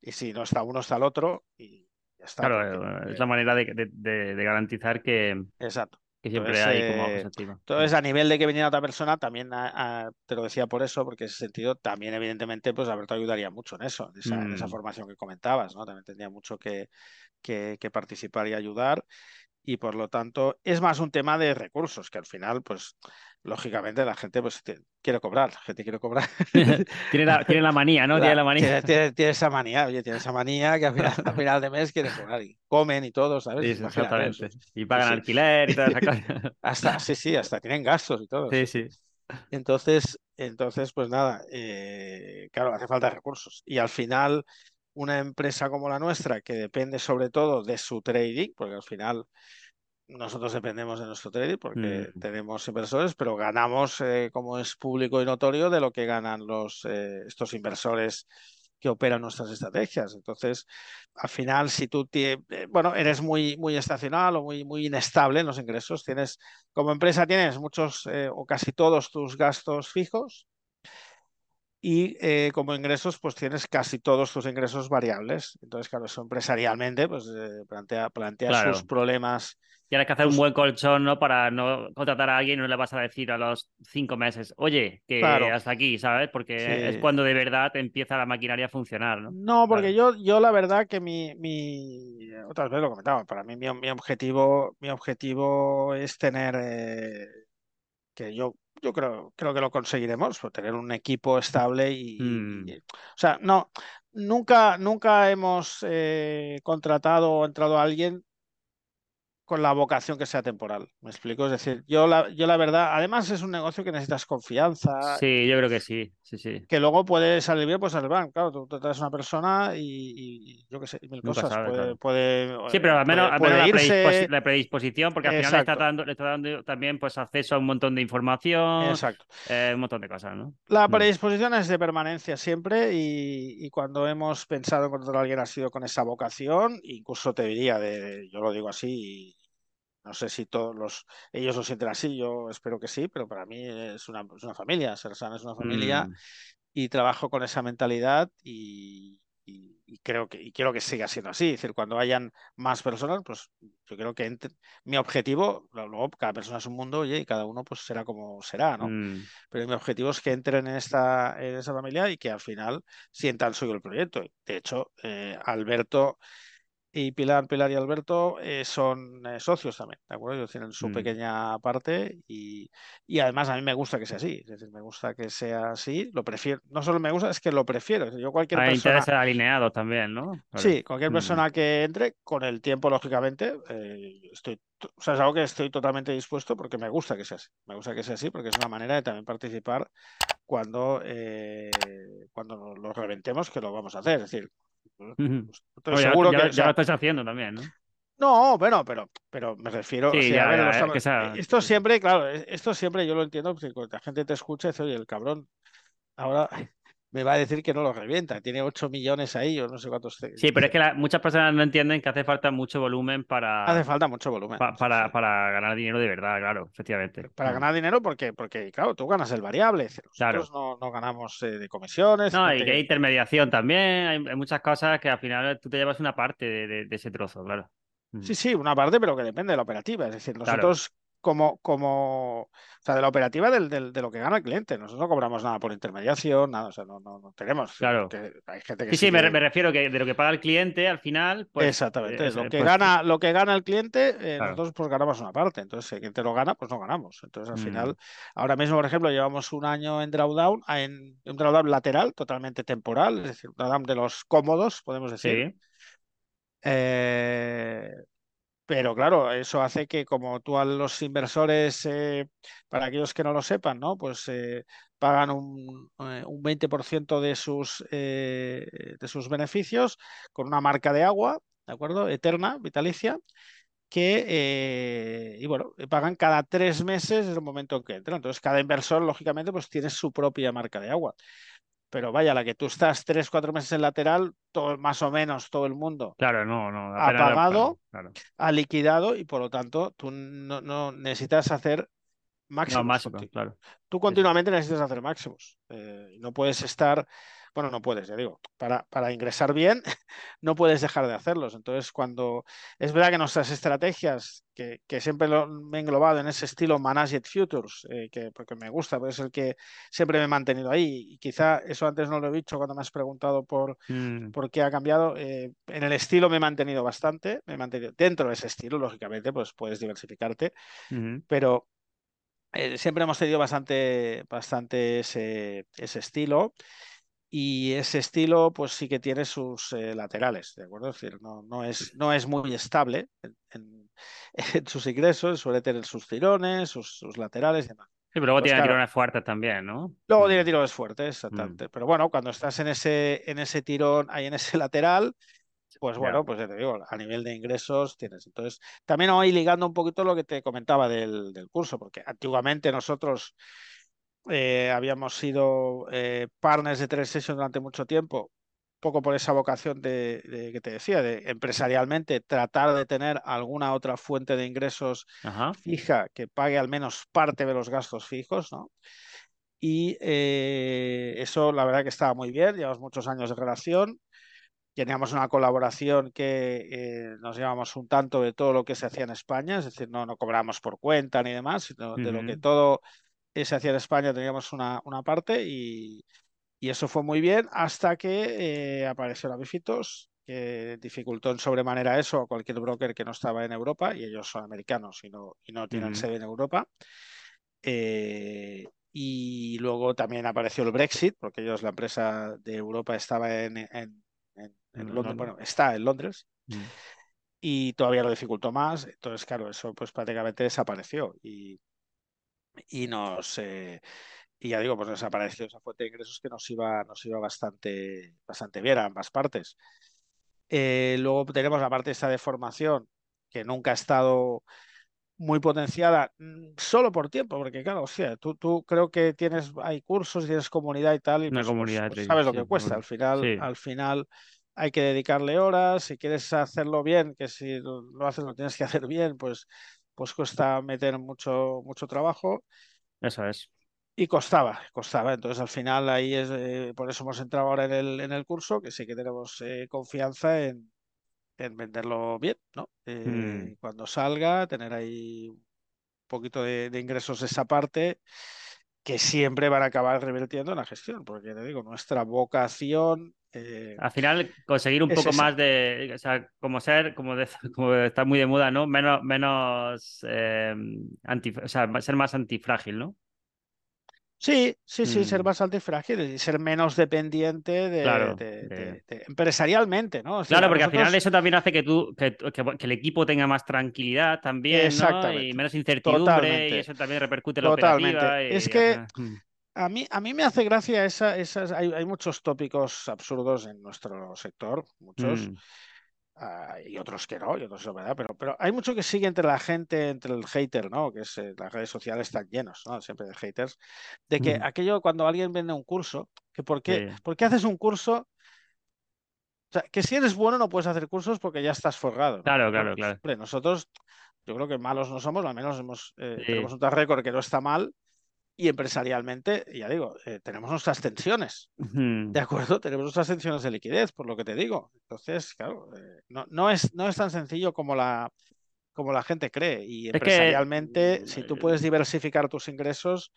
Speaker 2: y, si no está uno, está el otro y ya está.
Speaker 1: Claro,
Speaker 2: porque,
Speaker 1: eh, es la manera de- de garantizar que,
Speaker 2: exacto.
Speaker 1: Que siempre
Speaker 2: Entonces,
Speaker 1: hay como
Speaker 2: eh. Entonces, a nivel de que viniera otra persona, también a- a- te lo decía por eso, porque en ese sentido, también evidentemente, pues Alberto ayudaría mucho en eso, en esa, en esa
Speaker 1: Mm.
Speaker 2: formación que comentabas, ¿no? También tendría mucho que, que- que participar y ayudar. Y por lo tanto, es más un tema de recursos, que al final, pues, lógicamente, la gente pues te- quiere cobrar, la gente quiere cobrar.
Speaker 1: tiene, la, tiene la manía, ¿no?
Speaker 2: La-
Speaker 1: tiene la manía.
Speaker 2: tiene, tiene- esa manía, oye, tiene esa manía que a final, de mes quiere cobrar y comen y todo, ¿sabes?
Speaker 1: Sí, exactamente.
Speaker 2: eso-
Speaker 1: Y pagan
Speaker 2: sí.
Speaker 1: alquiler y todas esas cosas.
Speaker 2: hasta, sí, sí, hasta tienen gastos y todo.
Speaker 1: Sí,
Speaker 2: sí, sí.
Speaker 1: sí.
Speaker 2: Entonces, entonces, pues nada, eh, claro, hace falta recursos. Y al final, una empresa como la nuestra, que depende sobre todo de su trading, porque al final nosotros dependemos de nuestro trading, porque
Speaker 1: Mm.
Speaker 2: tenemos inversores, pero ganamos, eh, como es público y notorio, de lo que ganan los, eh, estos inversores que operan nuestras estrategias. Entonces, al final, si tú eh, bueno, eres muy, muy estacional o muy, muy inestable en los ingresos, tienes, como empresa tienes muchos eh, o casi todos tus gastos fijos y eh, como ingresos, pues tienes casi todos tus ingresos variables. Entonces, claro, eso empresarialmente, pues plantea, plantea sus problemas
Speaker 1: Tienes que hacer un buen colchón, ¿no? Para no contratar a alguien y no le vas a decir a los cinco meses, oye, que hasta aquí, ¿sabes? Porque es cuando de verdad empieza la maquinaria a funcionar, ¿no?
Speaker 2: No, porque yo, yo la verdad que mi, mi, otras veces lo comentaba, para mí mi, mi objetivo, mi objetivo es tener, eh, que yo, yo creo, creo que lo conseguiremos, pues tener un equipo estable y, mm. o sea, no, nunca, nunca hemos eh, contratado o entrado a alguien con la vocación que sea temporal. ¿Me explico? Es decir, yo la, yo la verdad, además es un negocio que necesitas confianza.
Speaker 1: Sí, yo creo que sí, sí, sí.
Speaker 2: Que luego puede salir bien, pues salir bien. Claro, tú, te traes una persona y, yo qué sé, mil cosas. puede,
Speaker 1: sí, pero al menos, la, predisposición, porque al final le está, dando, le está dando también pues acceso a un montón de información.
Speaker 2: Exacto.
Speaker 1: Eh, un montón de cosas, ¿no?
Speaker 2: La mm. predisposición es de permanencia siempre y, y, cuando hemos pensado en contratar a alguien ha sido con esa vocación, incluso te diría, de, yo lo digo así, no sé si todos los, ellos lo sienten así, yo espero que sí, pero para mí es una, es una familia, Sersan es una familia mm. y trabajo con esa mentalidad y, creo que y quiero que siga siendo así. Es decir, cuando hayan más personas, pues yo creo que mi objetivo, luego cada persona es un mundo y cada uno pues será como será, ¿no? Mm. Pero mi objetivo es que entren en esta, en esa familia y que al final sientan suyo el proyecto. De hecho, eh, Alberto y Pilar, Pilar y Alberto eh, son eh, socios también, ¿de acuerdo? Ellos tienen su mm. pequeña parte y, y, además a mí me gusta que sea así, es decir, me gusta que sea así, lo prefiero, no solo me gusta, es que lo prefiero. Yo cualquier
Speaker 1: Hay
Speaker 2: persona...
Speaker 1: ser alineado también, ¿no?
Speaker 2: Sí, cualquier mm. persona que entre, con el tiempo, lógicamente, eh, estoy, o sea, es algo que estoy totalmente dispuesto porque me gusta que sea así, me gusta que sea así porque es una manera de también participar cuando, cuando lo reventemos, que lo vamos a hacer, es decir,
Speaker 1: pues seguro ya, que. Ya, lo estás haciendo también, ¿no?
Speaker 2: No, bueno, pero, pero me refiero. esto siempre, claro, esto siempre yo lo entiendo, porque cuando la gente te escucha, dice, oye, el cabrón, ahora me va a decir que no lo revienta, tiene 8 millones ahí o no sé cuántos.
Speaker 1: Sí, pero es que muchas personas no entienden que hace falta mucho volumen para.
Speaker 2: Hace falta mucho volumen.
Speaker 1: para, para, ganar dinero de verdad, claro, efectivamente.
Speaker 2: Para ganar dinero, porque, porque claro, tú ganas el variable. Nosotros claro. no, no, ganamos eh, de comisiones.
Speaker 1: No, y que hay intermediación también. Hay, muchas cosas que al final tú te llevas una parte de, de, ese trozo, claro.
Speaker 2: Sí, sí, una parte, pero que depende de la operativa. Es decir, nosotros como, como, o sea, de la operativa del, del, de lo que gana el cliente. Nosotros no cobramos nada por intermediación, nada, o sea, no, no, no tenemos.
Speaker 1: Claro.
Speaker 2: hay gente que
Speaker 1: sí, sí, me, refiero que de lo que paga el cliente al final. Pues,
Speaker 2: Exactamente, eh, lo, que pues gana, lo que gana el cliente, eh, nosotros pues ganamos una parte. Entonces, si el cliente lo gana, pues no ganamos. Entonces, al final, mm. ahora mismo, por ejemplo, llevamos un año en drawdown, en un drawdown lateral, totalmente temporal, es decir, un drawdown de los cómodos, podemos decir. Sí. Eh, pero claro, eso hace que como tú a los inversores, eh, para aquellos que no lo sepan, ¿no? Pues eh, pagan un, eh, un 20% de sus, de sus beneficios con una marca de agua, ¿de acuerdo? Eterna, vitalicia, que, y bueno, pagan cada tres meses en el momento en que entra. Entonces, cada inversor, lógicamente, pues tiene su propia marca de agua pero vaya, la que tú estás tres, cuatro meses en lateral, todo, más o menos todo el mundo
Speaker 1: claro, no, no,
Speaker 2: ha pagado, ha liquidado y por lo tanto tú no, necesitas hacer máximos. No, máximo, claro. Tú continuamente necesitas hacer máximos. Eh, no puedes estar bueno, no puedes, ya digo, para, para ingresar bien no puedes dejar de hacerlos. Entonces, cuando es verdad que nuestras estrategias, que, que siempre lo, me he englobado en ese estilo Managed Futures, eh, que, porque me gusta, porque es el que siempre me he mantenido ahí, y quizá eso antes no lo he dicho cuando me has preguntado por, mm. por qué ha cambiado, eh, en el estilo me he mantenido bastante, me he mantenido dentro de ese estilo, lógicamente, pues puedes diversificarte, pero eh, siempre hemos tenido bastante, bastante ese, ese estilo y ese estilo pues sí que tiene sus eh, laterales, ¿de acuerdo? Es decir, no, no, es, no es muy estable en, sus ingresos, suele tener sus tirones, sus, laterales y demás.
Speaker 1: Sí, pero luego pues tiene tirones fuertes también, ¿no?
Speaker 2: Luego mm. tiene tirones fuertes, mm. exactamente. Pero bueno, cuando estás en ese, en ese tirón, ahí en ese lateral, pues bueno, pues ya te digo, a nivel de ingresos tienes. Entonces, también hoy ligando un poquito lo que te comentaba del, del curso, porque antiguamente nosotros eh, habíamos sido eh, partners de tres Sessions durante mucho tiempo poco por esa vocación de, que te decía, de empresarialmente tratar de tener alguna otra fuente de ingresos fija que pague al menos parte de los gastos fijos, ¿no? Y eh, eso la verdad que estaba muy bien, llevamos muchos años de relación, teníamos una colaboración que eh, nos llevamos un tanto de todo lo que se hacía en España, es decir, no, no cobramos por cuenta ni demás, sino de lo que todo se hacía en España teníamos una, una parte y, y eso fue muy bien hasta que eh, apareció la Bifitos, que dificultó en sobremanera eso a cualquier broker que no estaba en Europa, y ellos son americanos y no, y no tienen sede en Europa. Eh, y luego también apareció el Brexit, porque ellos, la empresa de Europa, estaba en, en, Londres, bueno, está en Londres. Mm. Y todavía lo dificultó más. Entonces, claro, eso pues prácticamente desapareció. Y, y nos, eh, y ya digo, pues nos apareció esa fuente de ingresos que nos iba, nos iba bastante, bastante bien a ambas partes. Eh, luego tenemos la parte esta de formación, que nunca ha estado muy potenciada mm, solo por tiempo, porque claro, o sea, tú, tú creo que tienes, hay cursos, tienes comunidad y tal, y
Speaker 1: Una
Speaker 2: pues,
Speaker 1: comunidad
Speaker 2: pues, sabes lo que cuesta. Al final, al final hay que dedicarle horas, si quieres hacerlo bien, que si lo haces lo tienes que hacer bien, pues, pues cuesta meter mucho, mucho trabajo.
Speaker 1: Eso es.
Speaker 2: Y costaba, costaba. Entonces al final ahí es, eh, por eso hemos entrado ahora en el, en el curso, que sí que tenemos eh, confianza en, en, venderlo bien, ¿no? Eh, mm. Cuando salga, tener ahí un poquito de, ingresos de esa parte que siempre van a acabar revirtiendo en la gestión, porque te digo, nuestra vocación...
Speaker 1: Al final, conseguir un poco más de, o sea, como ser, como, como está muy de moda, ¿no? Menos, menos anti, o sea, ser más antifrágil, ¿no?
Speaker 2: Sí, sí, sí, ser mm. más alto y frágil y ser menos dependiente de, empresarialmente, ¿no?
Speaker 1: claro, porque al final eso también hace que tú, que, el equipo tenga más tranquilidad también, ¿no? Y menos incertidumbre y eso también repercute en la operativa.
Speaker 2: Es que mm. a mí, a mí me hace gracia esa, esas, hay, hay muchos tópicos absurdos en nuestro sector, muchos. Mm. Ah, y otros que no, y otros no, ¿verdad? Pero, pero hay mucho que sigue entre la gente, entre el hater, ¿no? Que es, eh, las redes sociales están llenos, ¿no? Siempre de haters, de que aquello cuando alguien vende un curso, que por qué, ¿por qué haces un curso? O sea, que si eres bueno no puedes hacer cursos porque ya estás forrado.
Speaker 1: Claro, claro, claro.
Speaker 2: Nosotros, yo creo que malos no somos, al menos hemos, eh, tenemos un track record que no está mal, y empresarialmente, ya digo, eh, tenemos nuestras tensiones, ¿de acuerdo? Tenemos nuestras tensiones de liquidez, por lo que te digo. Entonces, claro, eh, no, no, es, no es tan sencillo como la, como la gente cree. Y empresarialmente, si tú puedes diversificar tus ingresos,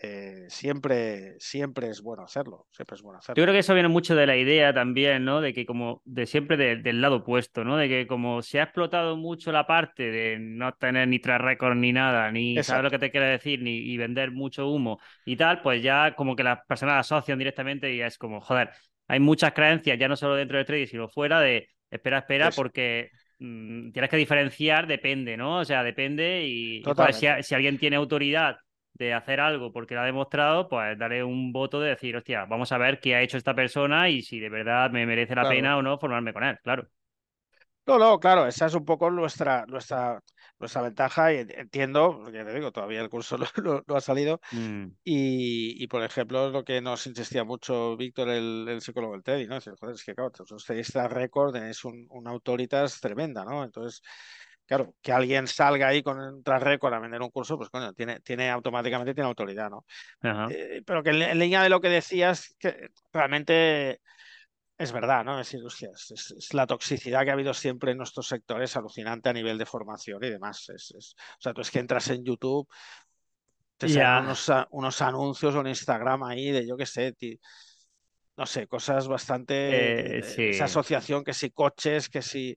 Speaker 2: eh, siempre, siempre es bueno hacerlo, siempre es bueno hacerlo.
Speaker 1: Yo creo que eso viene mucho de la idea también, ¿no? De que como de siempre del lado opuesto, ¿no? De que como se ha explotado mucho la parte de no tener ni track record ni nada, ni saber lo que te quiere decir, ni y vender mucho humo y tal, pues ya como que las personas asocian directamente y es como, joder, hay muchas creencias, ya no solo dentro del trading, sino fuera de espera, espera, porque mm, tienes que diferenciar, depende, ¿no? O sea, depende y, si, si alguien tiene autoridad de hacer algo porque lo ha demostrado, pues daré un voto de decir, hostia, vamos a ver qué ha hecho esta persona y si de verdad me merece la pena o no formarme con él, claro.
Speaker 2: No, no, claro, esa es un poco nuestra, nuestra, nuestra ventaja y entiendo, porque te digo, todavía el curso no, ha salido. Mm. Y, por ejemplo, lo que nos insistía mucho Víctor, el, psicólogo del TEDI, ¿no? Es, joder, es que claro, ustedes esta récord es un, una autoritas tremenda, ¿no? Entonces, claro, que alguien salga ahí con un tras récord a vender un curso, pues coño, tiene, tiene automáticamente tiene autoridad, ¿no? Eh, pero que en, línea de lo que decías, que realmente es verdad, ¿no? Es, decir, es, la toxicidad que ha habido siempre en nuestros sectores, alucinante a nivel de formación y demás. Es, o sea, tú es que entras en YouTube, te salen unos, unos, anuncios o en Instagram ahí de yo qué sé, no sé, cosas bastante... Eh, esa asociación que si coches, que si...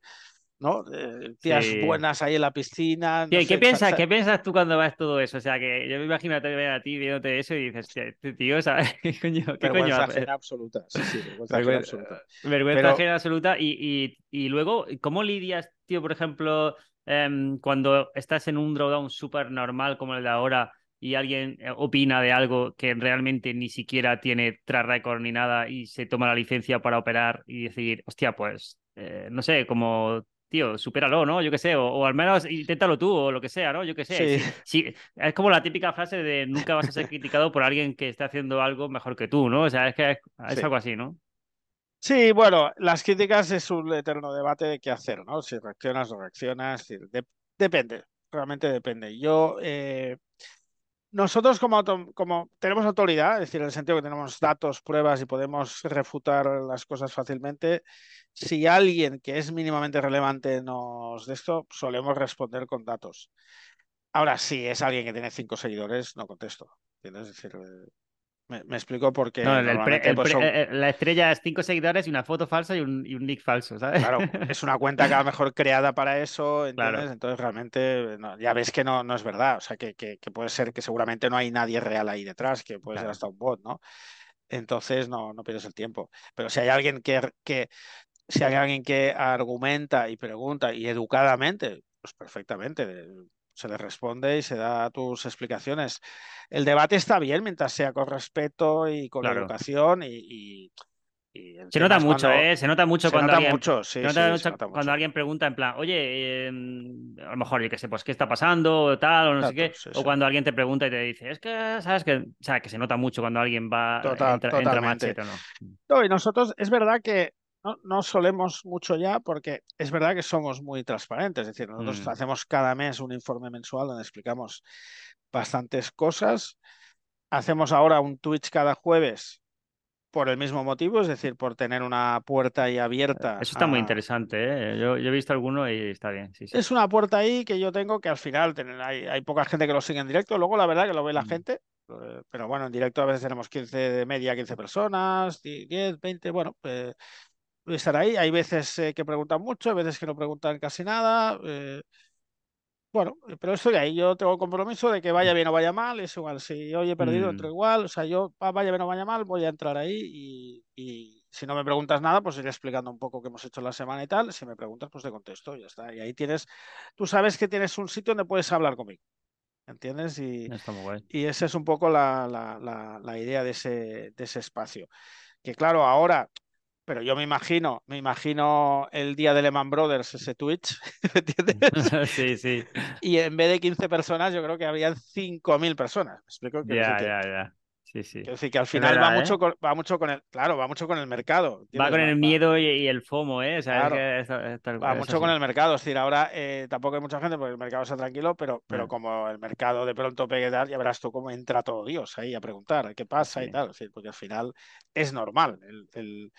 Speaker 2: ¿no? Eh, tías buenas ahí en la piscina.
Speaker 1: ¿Qué, piensas, ¿Qué piensas tú cuando ves todo eso? O sea, que yo me imagino a ti viéndote eso y dices, este tío, ¿sabes? ¿Qué coño? ¿Qué
Speaker 2: vergüenza ajena absoluta. Sí, sí, vergüenza ajena absoluta.
Speaker 1: Vergüenza ajena absoluta. Y, y, y, luego, ¿cómo lidias, tío, por ejemplo, em, cuando estás en un drawdown súper normal como el de ahora? y alguien eh, opina de algo que realmente ni siquiera tiene track record ni nada y se toma la licencia para operar y decir, hostia, pues, eh, no sé, como tío, supéralo, ¿no? Yo qué sé, o, al menos inténtalo tú, o lo que sea, ¿no? Yo qué sé. Sí. es como la típica frase de nunca vas a ser criticado por alguien que esté haciendo algo mejor que tú, ¿no? O sea, es que es, algo así, ¿no?
Speaker 2: Sí, bueno, las críticas es un eterno debate de qué hacer, ¿no? Si reaccionas o no reaccionas, depende, realmente depende. Yo, eh, nosotros como, tenemos autoridad, es decir, en el sentido que tenemos datos, pruebas y podemos refutar las cosas fácilmente, si alguien que es mínimamente relevante nos de esto, solemos responder con datos. Ahora, si es alguien que tiene cinco seguidores, no contesto. Es decir, eh, me, explico porque
Speaker 1: pues, eh, la estrella es cinco seguidores y una foto falsa y un, y un nick falso, ¿sabes?
Speaker 2: Claro, es una cuenta que a lo mejor creada para eso, ¿entiendes? Entonces realmente ya ves que no, no es verdad, o sea, que, que, puede ser que seguramente no hay nadie real ahí detrás, que puede ser hasta un bot, ¿no? Entonces no, no pierdes el tiempo. Pero si hay alguien que, que, si hay alguien que argumenta y pregunta y educadamente, pues perfectamente, se le responde y se da tus explicaciones. El debate está bien mientras sea con respeto y con educación y,
Speaker 1: se nota mucho, ¿eh? Se nota mucho cuando alguien,
Speaker 2: mucho, sí,
Speaker 1: cuando alguien pregunta en plan, oye, em, a lo mejor yo qué sé, pues qué está pasando o tal o no sé qué, o cuando alguien te pregunta y te dice, es que sabes que, o sea, que se nota mucho cuando alguien va
Speaker 2: Total, entra, totalmente. no. no. Y nosotros es verdad que no, solemos mucho ya porque es verdad que somos muy transparentes. Es decir, nosotros mm. hacemos cada mes un informe mensual donde explicamos bastantes cosas. Hacemos ahora un Twitch cada jueves por el mismo motivo, es decir, por tener una puerta ahí abierta.
Speaker 1: Eso está muy interesante, ¿eh? yo, he visto alguno y está bien.
Speaker 2: Es una puerta ahí que yo tengo que al final hay, poca gente que lo sigue en directo, luego la verdad que lo ve la mm. gente, eh, pero bueno, en directo a veces tenemos 15 de media, 15 personas, 10, 20, bueno, pues estar ahí. Hay veces eh, que preguntan mucho, hay veces que no preguntan casi nada. Eh, bueno, pero estoy ahí. Yo tengo compromiso de que vaya bien o vaya mal, es igual. Si hoy he perdido, entro mm. igual. O sea, yo vaya bien o vaya mal, voy a entrar ahí y, si no me preguntas nada, pues iré explicando un poco qué hemos hecho la semana y tal. Si me preguntas, pues te contesto, ya está. Y ahí tienes, tú sabes que tienes un sitio donde puedes hablar conmigo. ¿Entiendes? Y, y esa es un poco la, la, la idea de ese, de ese espacio. Que claro, ahora pero yo me imagino, me imagino el día de Lehman Brothers, ese Twitch, ¿entiendes?
Speaker 1: sí, sí.
Speaker 2: Y en vez de 15 personas, yo creo que habían 5.000 personas. ¿Me explico?
Speaker 1: Ya, ya, ya. Sí, sí.
Speaker 2: Quiero decir que al final va, mucho ¿eh? con, va mucho con el, claro, va mucho con el mercado.
Speaker 1: Va con el miedo y, el FOMO, ¿eh?
Speaker 2: va mucho con el mercado. Es decir, ahora eh, tampoco hay mucha gente porque el mercado está tranquilo, pero, pero mm. como el mercado de pronto pegue tal, ya verás tú cómo entra todo Dios ahí a preguntar qué pasa y tal. porque al final es normal. el, el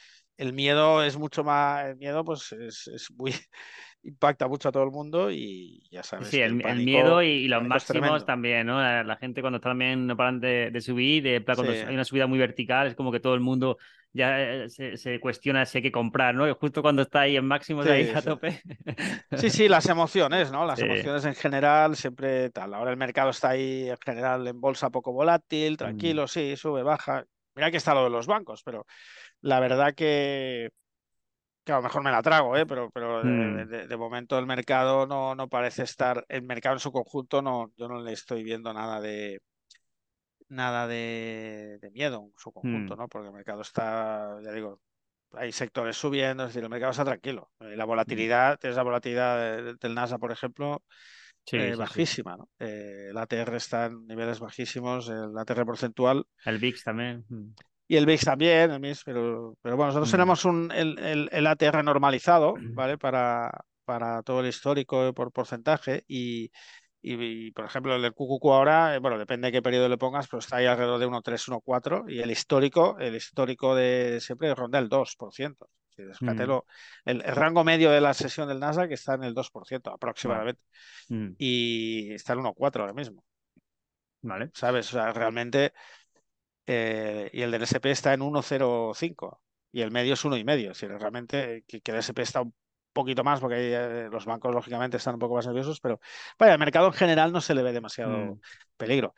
Speaker 2: miedo es mucho más, el miedo pues es, es muy, impacta mucho a todo el mundo y ya sabes.
Speaker 1: Sí, el, miedo y, los máximos también, ¿no? La, gente cuando también no paran de, subir, de, cuando hay una subida muy vertical, es como que todo el mundo ya eh, se, cuestiona si hay que comprar, ¿no? Y justo cuando está ahí en máximos de ahí a tope.
Speaker 2: Sí, sí, las emociones, ¿no? Las emociones en general siempre tal. Ahora el mercado está ahí en general en bolsa poco volátil, tranquilo, mm. sí, sube, baja. Mira que está lo de los bancos, pero la verdad que, que a lo mejor me la trago, ¿eh? pero, pero de, hmm. momento el mercado no, no parece estar, el mercado en su conjunto no, yo no le estoy viendo nada de nada de, miedo en su conjunto, hmm. ¿no? Porque el mercado está, ya digo, hay sectores subiendo, es decir, el mercado está tranquilo. Eh, la hmm. volatilidad, tienes la volatilidad del NASA, por ejemplo, eh, bajísima, ¿no? Eh, el ATR está en niveles bajísimos, el ATR porcentual.
Speaker 1: El VIX también
Speaker 2: y el VIX también, el MIX, pero, pero bueno, nosotros mm. tenemos un, el, el, ATR normalizado, mm. ¿vale? Para, para todo el histórico por porcentaje y, y, por ejemplo, el del QQQ ahora, eh, bueno, depende de qué periodo le pongas, pero está ahí alrededor de 1,3, 1,4 y el histórico, el histórico de siempre ronda el 2%. Si mm. el, el, rango medio de la sesión del Nasdaq está en el 2% aproximadamente y está en 1,4 ahora mismo.
Speaker 1: Vale.
Speaker 2: ¿Sabes? O sea, realmente eh, y el del SP está en 1,05 y el medio es 1,5. Si realmente que, el SP está un poquito más porque eh, los bancos lógicamente están un poco más nerviosos, pero vaya, el mercado en general no se le ve demasiado mm. peligro.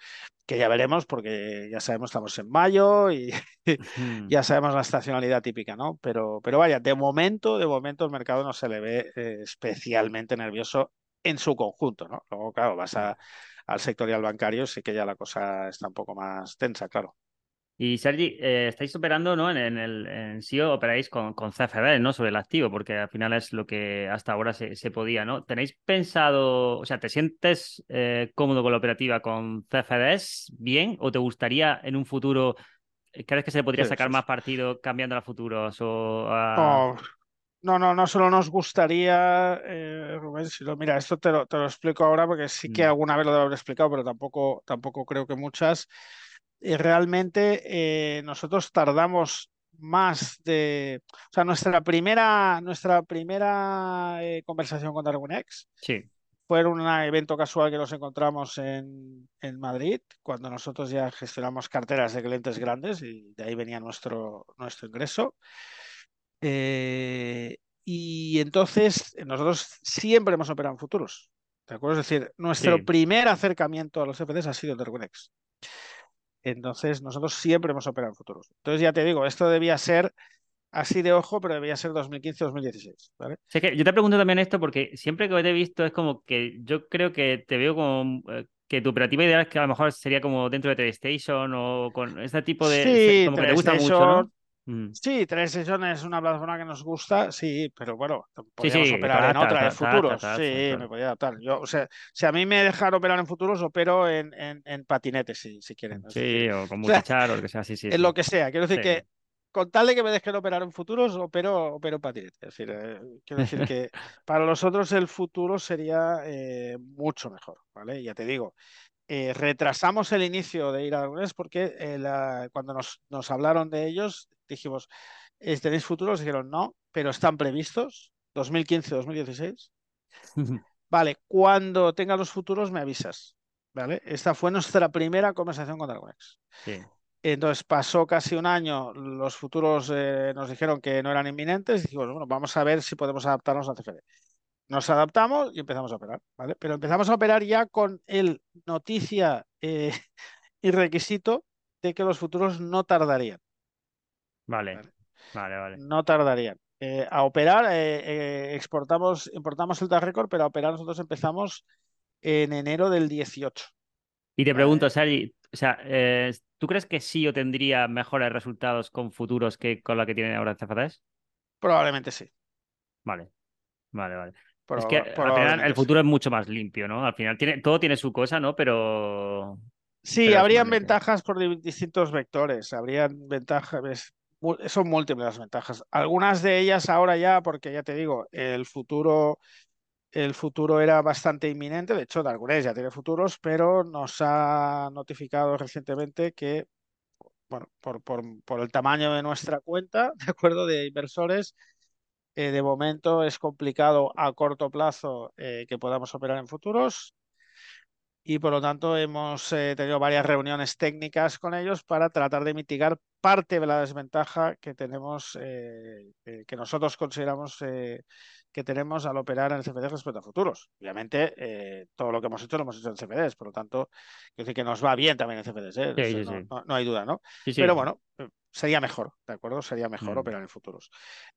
Speaker 2: Que ya veremos porque ya sabemos, estamos en mayo y ya sabemos la estacionalidad típica, ¿no? Pero, pero vaya, de momento, de momento el mercado no se le ve eh, especialmente nervioso en su conjunto, ¿no? Luego, claro, vas a, al sectorial bancario, sí que ya la cosa está un poco más tensa, claro.
Speaker 1: Y Sergi, eh, estáis operando, ¿no? En, el en operáis con, con CFD, ¿no? Sobre el activo, porque al final es lo que hasta ahora se, se podía, ¿no? ¿Tenéis pensado, o sea, te sientes eh, cómodo con la operativa con CFDs bien o te gustaría en un futuro ¿crees que se podría
Speaker 2: Sí,
Speaker 1: sacar
Speaker 2: sí,
Speaker 1: más partido cambiando a futuros o a-
Speaker 2: No, no, no, no solo nos gustaría, eh, Rubén, sino, mira, esto te lo, te lo explico ahora porque sí que
Speaker 1: Mm,
Speaker 2: alguna vez lo haber explicado, pero tampoco, tampoco creo que muchas. Y realmente eh, nosotros tardamos más de, o sea, nuestra primera, nuestra primera eh, conversación con DarwinX
Speaker 1: Sí.
Speaker 2: fue un evento casual que nos encontramos en, en Madrid, cuando nosotros ya gestionamos carteras de clientes grandes y de ahí venía nuestro, nuestro ingreso. Eh, y entonces nosotros siempre hemos operado en futuros. ¿De acuerdo? Es decir, nuestro
Speaker 1: Sí.
Speaker 2: primer acercamiento a los CFDs ha sido Derwinex. Entonces, nosotros siempre hemos operado en futuros. Entonces, ya te digo, esto debía ser así de ojo, pero debía ser 2015-2016. ¿vale?
Speaker 1: Sí, es que yo te pregunto también esto porque siempre que te he visto es como que yo creo que te veo como eh, que tu operativa ideal es que a lo mejor sería como dentro de TeleStation o con este tipo de...
Speaker 2: Sí,
Speaker 1: como que te gusta mucho, ¿no? Mm.
Speaker 2: Sí, TeleStation es una plataforma que nos gusta, sí, pero bueno,
Speaker 1: Sí,
Speaker 2: podríamos
Speaker 1: sí,
Speaker 2: operar en otra
Speaker 1: adaptas,
Speaker 2: futuros. Sí, me podría adaptar. Yo, o sea, si a mí me dejan operar en futuros, opero en, en, en patinetes, si, si quieren. Es
Speaker 1: Sí,
Speaker 2: decir,
Speaker 1: o con
Speaker 2: o sea,
Speaker 1: multichar o lo que sea, sí, sí.
Speaker 2: en
Speaker 1: sí.
Speaker 2: lo que sea. Quiero decir
Speaker 1: Sí.
Speaker 2: que con tal de que me dejen operar en futuros, opero, opero en patinetes. Es decir, eh, quiero decir que para los otros el futuro sería eh, mucho mejor, ¿vale? Ya te digo. Eh, retrasamos el inicio de ir a Aragonés porque eh, la- cuando nos, nos hablaron de ellos, dijimos, "Eh, ¿tenéis futuros? Dijeron, no, pero están previstos, 2015-2016. Vale, cuando tenga los futuros me avisas, ¿vale? Esta fue nuestra primera conversación con Aragonex.
Speaker 1: Sí.
Speaker 2: Entonces pasó casi un año, los futuros eh, nos dijeron que no eran inminentes, y dijimos, bueno, vamos a ver si podemos adaptarnos al CFD. Nos adaptamos y empezamos a operar, ¿vale? Pero empezamos a operar ya con el noticia eh, y requisito de que los futuros no tardarían,
Speaker 1: Vale,
Speaker 2: Vale.
Speaker 1: vale, vale.
Speaker 2: no tardarían. Eh, a operar, eh, eh, exportamos, importamos el tag record, pero a operar nosotros empezamos en enero del 18.
Speaker 1: Y te pregunto, Sergi, o sea, ¿tú crees que sí o tendría mejores resultados con futuros que con la que tienen ahora CFDs?
Speaker 2: Probablemente sí.
Speaker 1: Vale, vale, vale. Es que al final
Speaker 2: probablemente
Speaker 1: el futuro es mucho más limpio, ¿no? Al final tiene, todo tiene su cosa, ¿no? Pero
Speaker 2: Sí,
Speaker 1: pero
Speaker 2: habrían ventajas por di- distintos vectores, habrían ventajas, son múltiples las ventajas. Algunas de ellas ahora ya, porque ya te digo, el futuro, el futuro era bastante inminente, de hecho, Dargunes ya tiene futuros, pero nos ha notificado recientemente que, bueno, por, por, por el tamaño de nuestra cuenta, de acuerdo, de inversores, eh, de momento es complicado a corto plazo eh, que podamos operar en futuros y por lo tanto hemos eh, tenido varias reuniones técnicas con ellos para tratar de mitigar parte de la desventaja que tenemos, que nosotros consideramos que tenemos al operar en el CFD respecto a futuros. Obviamente, todo lo que hemos hecho lo hemos hecho en CFDs, por lo tanto, quiero decir que nos va bien también en CFDs.
Speaker 1: Sí,
Speaker 2: no,
Speaker 1: sí.
Speaker 2: no- no hay duda, ¿no? Pero bueno, sería mejor, ¿de acuerdo? Sería mejor
Speaker 1: Mm.
Speaker 2: operar en futuros.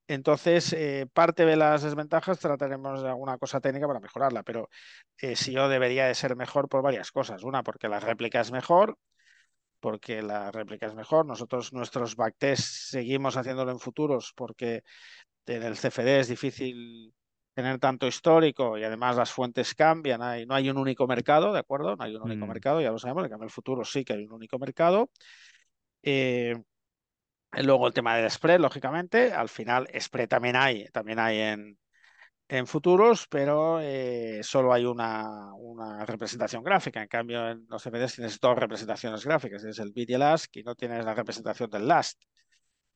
Speaker 2: Entonces, eh, parte de las desventajas trataremos de alguna cosa técnica para mejorarla, pero eh, sí yo debería de ser mejor por varias cosas. Una, porque la réplica es mejor, porque la réplica es mejor. Nosotros nuestros backtests seguimos haciéndolo en futuros porque en el CFD es difícil tener tanto histórico y además las fuentes cambian. Hay, no hay un único mercado, ¿de acuerdo? No hay un único
Speaker 1: Mm.
Speaker 2: mercado, ya lo sabemos. En cambio, el futuro sí que hay un único mercado. Eh, luego el tema del spread, lógicamente. Al final, spread también hay, también hay en, en futuros, pero eh, solo hay una, una representación gráfica. En cambio, en los CFDs tienes dos representaciones gráficas. Tienes el bid y el ask y no tienes la representación del last,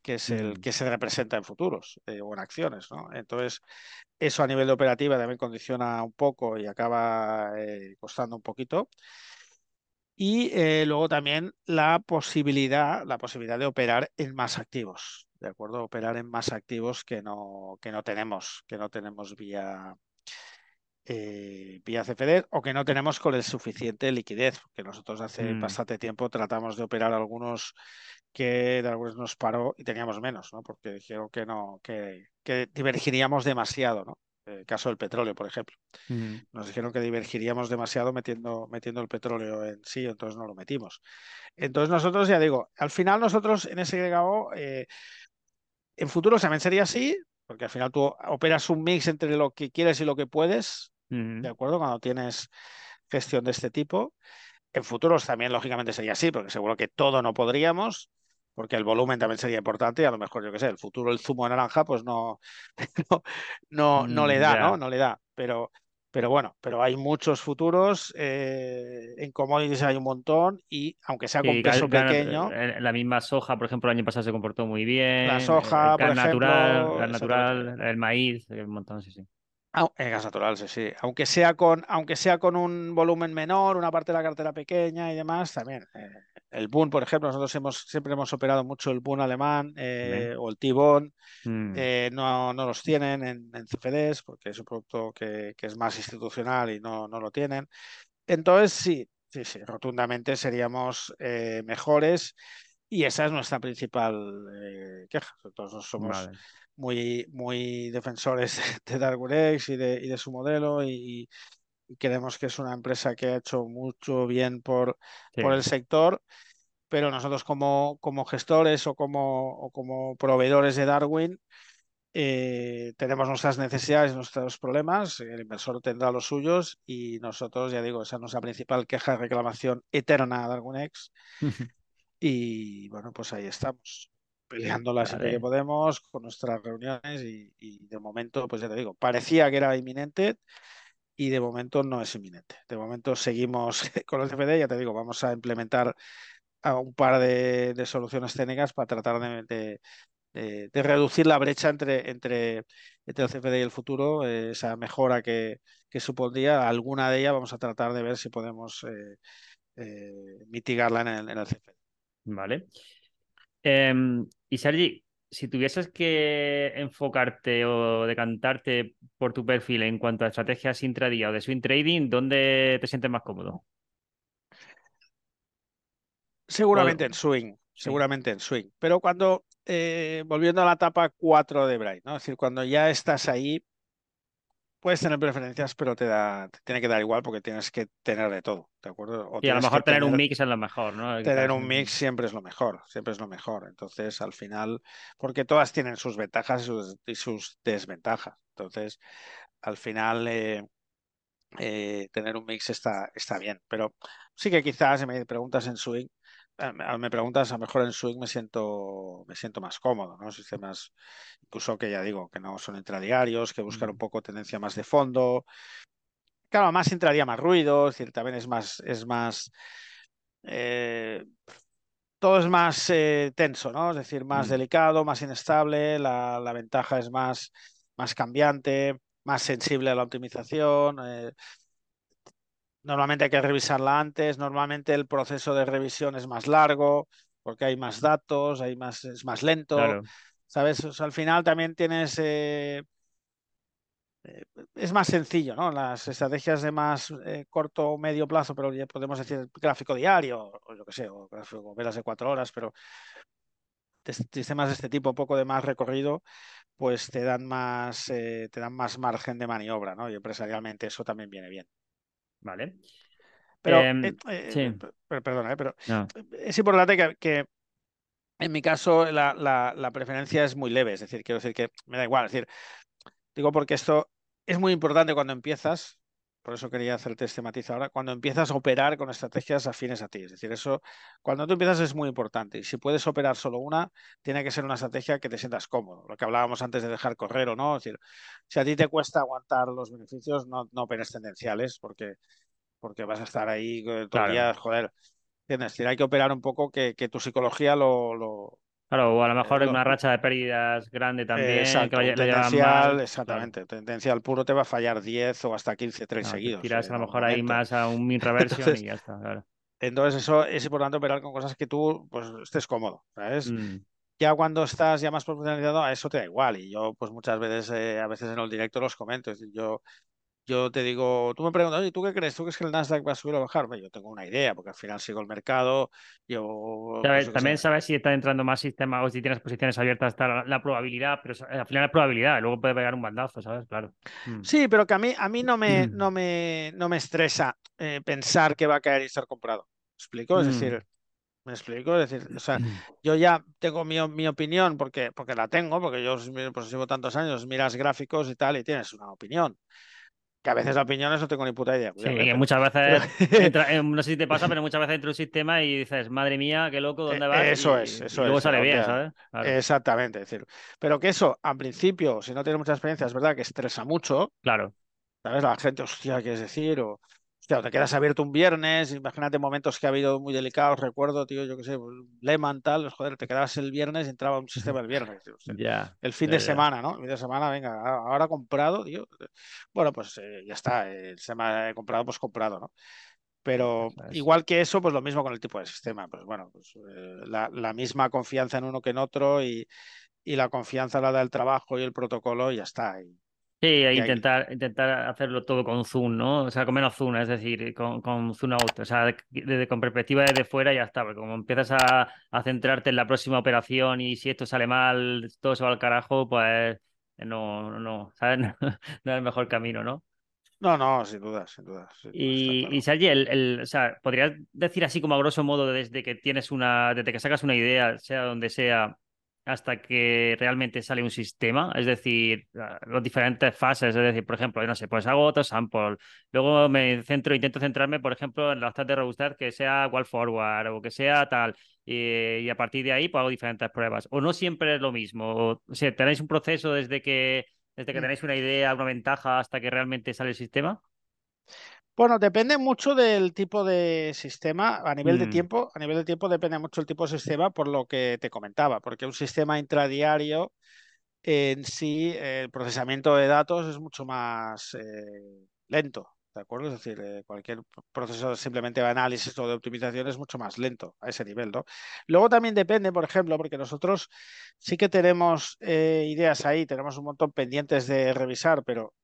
Speaker 2: que es el
Speaker 1: Mm.
Speaker 2: que se representa en futuros eh, o en acciones. ¿no? Entonces, eso a nivel de operativa también condiciona un poco y acaba eh, costando un poquito. Y eh, luego también la posibilidad, la posibilidad de operar en más activos, ¿de acuerdo? Operar en más activos que no, que no tenemos, que no tenemos vía, eh, vía CFD o que no tenemos con el suficiente liquidez, porque nosotros hace
Speaker 1: Mm.
Speaker 2: bastante tiempo tratamos de operar algunos que de algunos nos paró y teníamos menos, ¿no? Porque dijeron que no, que, que divergiríamos demasiado, ¿no? El caso del petróleo, por ejemplo. Nos dijeron que divergiríamos demasiado metiendo, metiendo el petróleo en sí, entonces no lo metimos. Entonces nosotros, ya digo, al final nosotros en SGO, eh, en futuro también sería así, porque al final tú operas un mix entre lo que quieres y lo que puedes. ¿de acuerdo? Cuando tienes gestión de este tipo. En futuros también, lógicamente, sería así, porque seguro que todo no podríamos. Porque el volumen también sería importante y a lo mejor, yo qué sé, el futuro, el zumo de naranja, pues no, no, no, no le
Speaker 1: Mm,
Speaker 2: da. ¿no? No le da, pero, pero bueno, pero hay muchos futuros, eh, en commodities hay un montón y aunque sea con peso
Speaker 1: gana-
Speaker 2: pequeño,
Speaker 1: eh, la misma soja, por ejemplo, el año pasado se comportó muy
Speaker 2: la
Speaker 1: bien. eh, El
Speaker 2: soja, por
Speaker 1: gas natural,
Speaker 2: ejemplo,
Speaker 1: natural, el maíz, eh, un montón, sí, sí.
Speaker 2: El gas natural, sí, sí. Aunque sea con, aunque sea con un volumen menor, una parte de la cartera pequeña y demás, también. eh, el Bund, por ejemplo, nosotros hemos, siempre hemos operado mucho el Bund alemán eh, o el T-Bond.
Speaker 1: Mm,
Speaker 2: eh, no, no los tienen en, en CFDs porque es un producto que, que es más institucional y no, no lo tienen. Entonces, sí, sí, sí, rotundamente seríamos eh, mejores y esa es nuestra principal eh, queja. Nosotros somos
Speaker 1: vale.
Speaker 2: muy, muy defensores de DarkWrex y de, y de su modelo y, y creemos que es una empresa que ha hecho mucho bien por,
Speaker 1: Sí.
Speaker 2: por el sector, pero nosotros como, como gestores o como, o como proveedores de Darwin eh, tenemos nuestras necesidades, nuestros problemas, el inversor tendrá los suyos y nosotros, ya digo, esa es nuestra principal queja, reclamación eterna a DarwinX y bueno, pues ahí estamos, peleándola siempre que
Speaker 1: Vale.
Speaker 2: podemos, con nuestras reuniones y, y de momento, pues ya te digo, parecía que era inminente y de momento no es inminente. De momento seguimos con el CFD, ya te digo, vamos a implementar un par de, soluciones técnicas para tratar de, de, reducir la brecha entre, entre, entre el CFD y el futuro, eh, esa mejora que, que, supondría. Alguna de ellas vamos a tratar de ver si podemos eh, eh, mitigarla en el, en el, CFD.
Speaker 1: Vale. Eh, y Sergi, si tuvieses que enfocarte o decantarte por tu perfil en cuanto a estrategias intradía o de swing trading, ¿dónde te sientes más cómodo?
Speaker 2: Seguramente
Speaker 1: O-
Speaker 2: en swing,
Speaker 1: sí.
Speaker 2: seguramente en swing. Pero cuando, eh, volviendo a la etapa 4 de Bright, ¿no? Es decir, cuando ya estás ahí, puedes tener preferencias, pero te da, te tiene que dar igual porque tienes que tener de todo, ¿de acuerdo? O
Speaker 1: Y a lo mejor tener un mix es lo mejor, ¿no?
Speaker 2: tener un mix siempre es lo mejor, siempre es lo mejor. Entonces, al final, porque todas tienen sus ventajas y sus, y sus desventajas. Entonces, al final, eh, eh, tener un mix está, está bien. Pero sí que quizás, si me preguntas en swing, me preguntas, a lo mejor en swing me siento, me siento más cómodo, ¿no? Sistemas, incluso que ya digo, que no son intradiarios, que buscan un poco tendencia más de fondo. Claro, más entraría más ruido, es decir, también es más, es más, eh, todo es más eh, tenso, ¿no? Es decir, más
Speaker 1: Mm.
Speaker 2: delicado, más inestable, la, la, ventaja es más, más cambiante, más sensible a la optimización. Eh, normalmente hay que revisarla antes, normalmente el proceso de revisión es más largo porque hay más datos, hay más, es más lento,
Speaker 1: Claro.
Speaker 2: ¿sabes? O sea, al final también tienes... Eh, es más sencillo, ¿no? Las estrategias de más eh, corto o medio plazo, pero ya podemos decir gráfico diario, o yo qué sé, o gráfico velas de cuatro horas, pero sistemas de este tipo, poco de más recorrido, pues te dan más, eh, te dan más margen de maniobra, ¿no? Y empresarialmente eso también viene bien.
Speaker 1: Vale.
Speaker 2: Pero,
Speaker 1: Em,
Speaker 2: eh, eh,
Speaker 1: sí.
Speaker 2: perdona, pero
Speaker 1: No.
Speaker 2: es importante que, que en mi caso la, la, la, preferencia es muy leve, es decir, quiero decir que me da igual, es decir, digo porque esto es muy importante cuando empiezas, por eso quería hacerte este matiz ahora, cuando empiezas a operar con estrategias afines a ti, es decir, eso cuando tú empiezas es muy importante y si puedes operar solo una, tiene que ser una estrategia que te sientas cómodo, lo que hablábamos antes de dejar correr o no, es decir, si a ti te cuesta aguantar los beneficios, no, no operes tendenciales porque, porque vas a estar ahí todo
Speaker 1: Claro.
Speaker 2: el día, joder, ¿entiendes? Es decir, hay que operar un poco que, que tu psicología lo, lo
Speaker 1: Claro, o a lo mejor
Speaker 2: eh,
Speaker 1: una racha de pérdidas grande también,
Speaker 2: exacto,
Speaker 1: que vaya-
Speaker 2: tendencial,
Speaker 1: mal.
Speaker 2: exactamente. Tendencial puro te va a fallar 10 o hasta 15 trades
Speaker 1: Claro, te
Speaker 2: seguidos.
Speaker 1: tiras
Speaker 2: eh,
Speaker 1: a lo mejor ahí más a un min reversion
Speaker 2: Entonces-
Speaker 1: y ya está, claro.
Speaker 2: Entonces, eso es importante operar con cosas que tú pues, estés cómodo, ¿sabes?
Speaker 1: Mm,
Speaker 2: Ya cuando estás ya más profesionalizado, a eso te da igual. Y yo, pues muchas veces, eh, a veces en el directo los comento. Es decir, yo, yo te digo, tú me preguntas, oye, ¿tú qué crees? ¿Tú crees que el Nasdaq va a subir o bajar? Hombre, yo tengo una idea, porque al final sigo el mercado. Yo, pues,
Speaker 1: Sabes- También sabes si está entrando más sistemas o si tienes posiciones abiertas hasta la, la probabilidad, pero al final es probabilidad, luego puede pegar un bandazo, ¿sabes? Claro. Mm.
Speaker 2: Sí, pero que a mí, a mí no, me, no, me, no me estresa eh, pensar que va a caer y estar comprado. ¿Me explico? Es
Speaker 1: Mm.
Speaker 2: decir, ¿me explico? Es decir, o sea, yo ya tengo mi, mi opinión porque, porque la tengo, porque yo pues, llevo tantos años, miras gráficos y tal y tienes una opinión. Que a veces opiniones no tengo ni puta idea.
Speaker 1: Sí, que muchas veces, no sé si te pasa, pero muchas veces entra un sistema y dices, madre mía, qué loco, ¿dónde vas?
Speaker 2: Eso es, eso
Speaker 1: y luego sale bien, ¿sabes?
Speaker 2: Exactamente, decir, pero que eso, al principio, si no tienes mucha experiencia, es verdad que estresa mucho.
Speaker 1: Claro.
Speaker 2: ¿Sabes? La gente, hostia, ¿qué es decir? O, hostia, te quedas abierto un viernes, imagínate momentos que ha habido muy delicados, recuerdo, tío, yo qué sé, pues, Lehman, tal, joder, te quedabas el viernes y entraba un sistema el viernes.
Speaker 1: ya,
Speaker 2: el fin de semana, ¿no? El fin de semana, venga, ahora comprado, tío. Bueno, pues eh, ya está, el sistema comprado, pues comprado, ¿no? Pero igual que eso, pues lo mismo con el tipo de sistema. Pues bueno, pues, eh, la, la, misma confianza en uno que en otro y, y la confianza la da el trabajo y el protocolo y ya está. Y,
Speaker 1: Sí, intentar, intentar hacerlo todo con Zoom, ¿no? O sea, con menos Zoom, es decir, con, con Zoom out. O sea, desde, con perspectiva desde fuera ya está, porque como empiezas a, a, centrarte en la próxima operación y si esto sale mal, todo se va al carajo, pues no, no, ¿sabes? No, es el mejor camino, ¿no?
Speaker 2: No, no, sin duda, sin duda.
Speaker 1: y, y Sergi, el, el, o sea, ¿podrías decir así como a grosso modo desde que tienes una, desde que sacas una idea, sea donde sea, hasta que realmente sale un sistema, es decir, las diferentes fases, es decir, por ejemplo, no sé, pues hago otro sample, luego me centro, intento centrarme, por ejemplo, en la bastante de robustez que sea wall forward o que sea tal, y, a partir de ahí pues hago diferentes pruebas, o no siempre es lo mismo, o, sea, tenéis un proceso desde que, desde que mm. tenéis una idea, una ventaja, hasta que realmente sale el sistema.
Speaker 2: Bueno, depende mucho del tipo de sistema a nivel de mm. tiempo. A nivel de tiempo depende mucho el tipo de sistema por lo que te comentaba, porque un sistema intradiario en sí, el procesamiento de datos es mucho más eh, lento, ¿de acuerdo? Es decir, eh, cualquier proceso simplemente de análisis o de optimización es mucho más lento a ese nivel, ¿no? Luego también depende, por ejemplo, porque nosotros sí que tenemos eh, ideas ahí, tenemos un montón pendientes de revisar, pero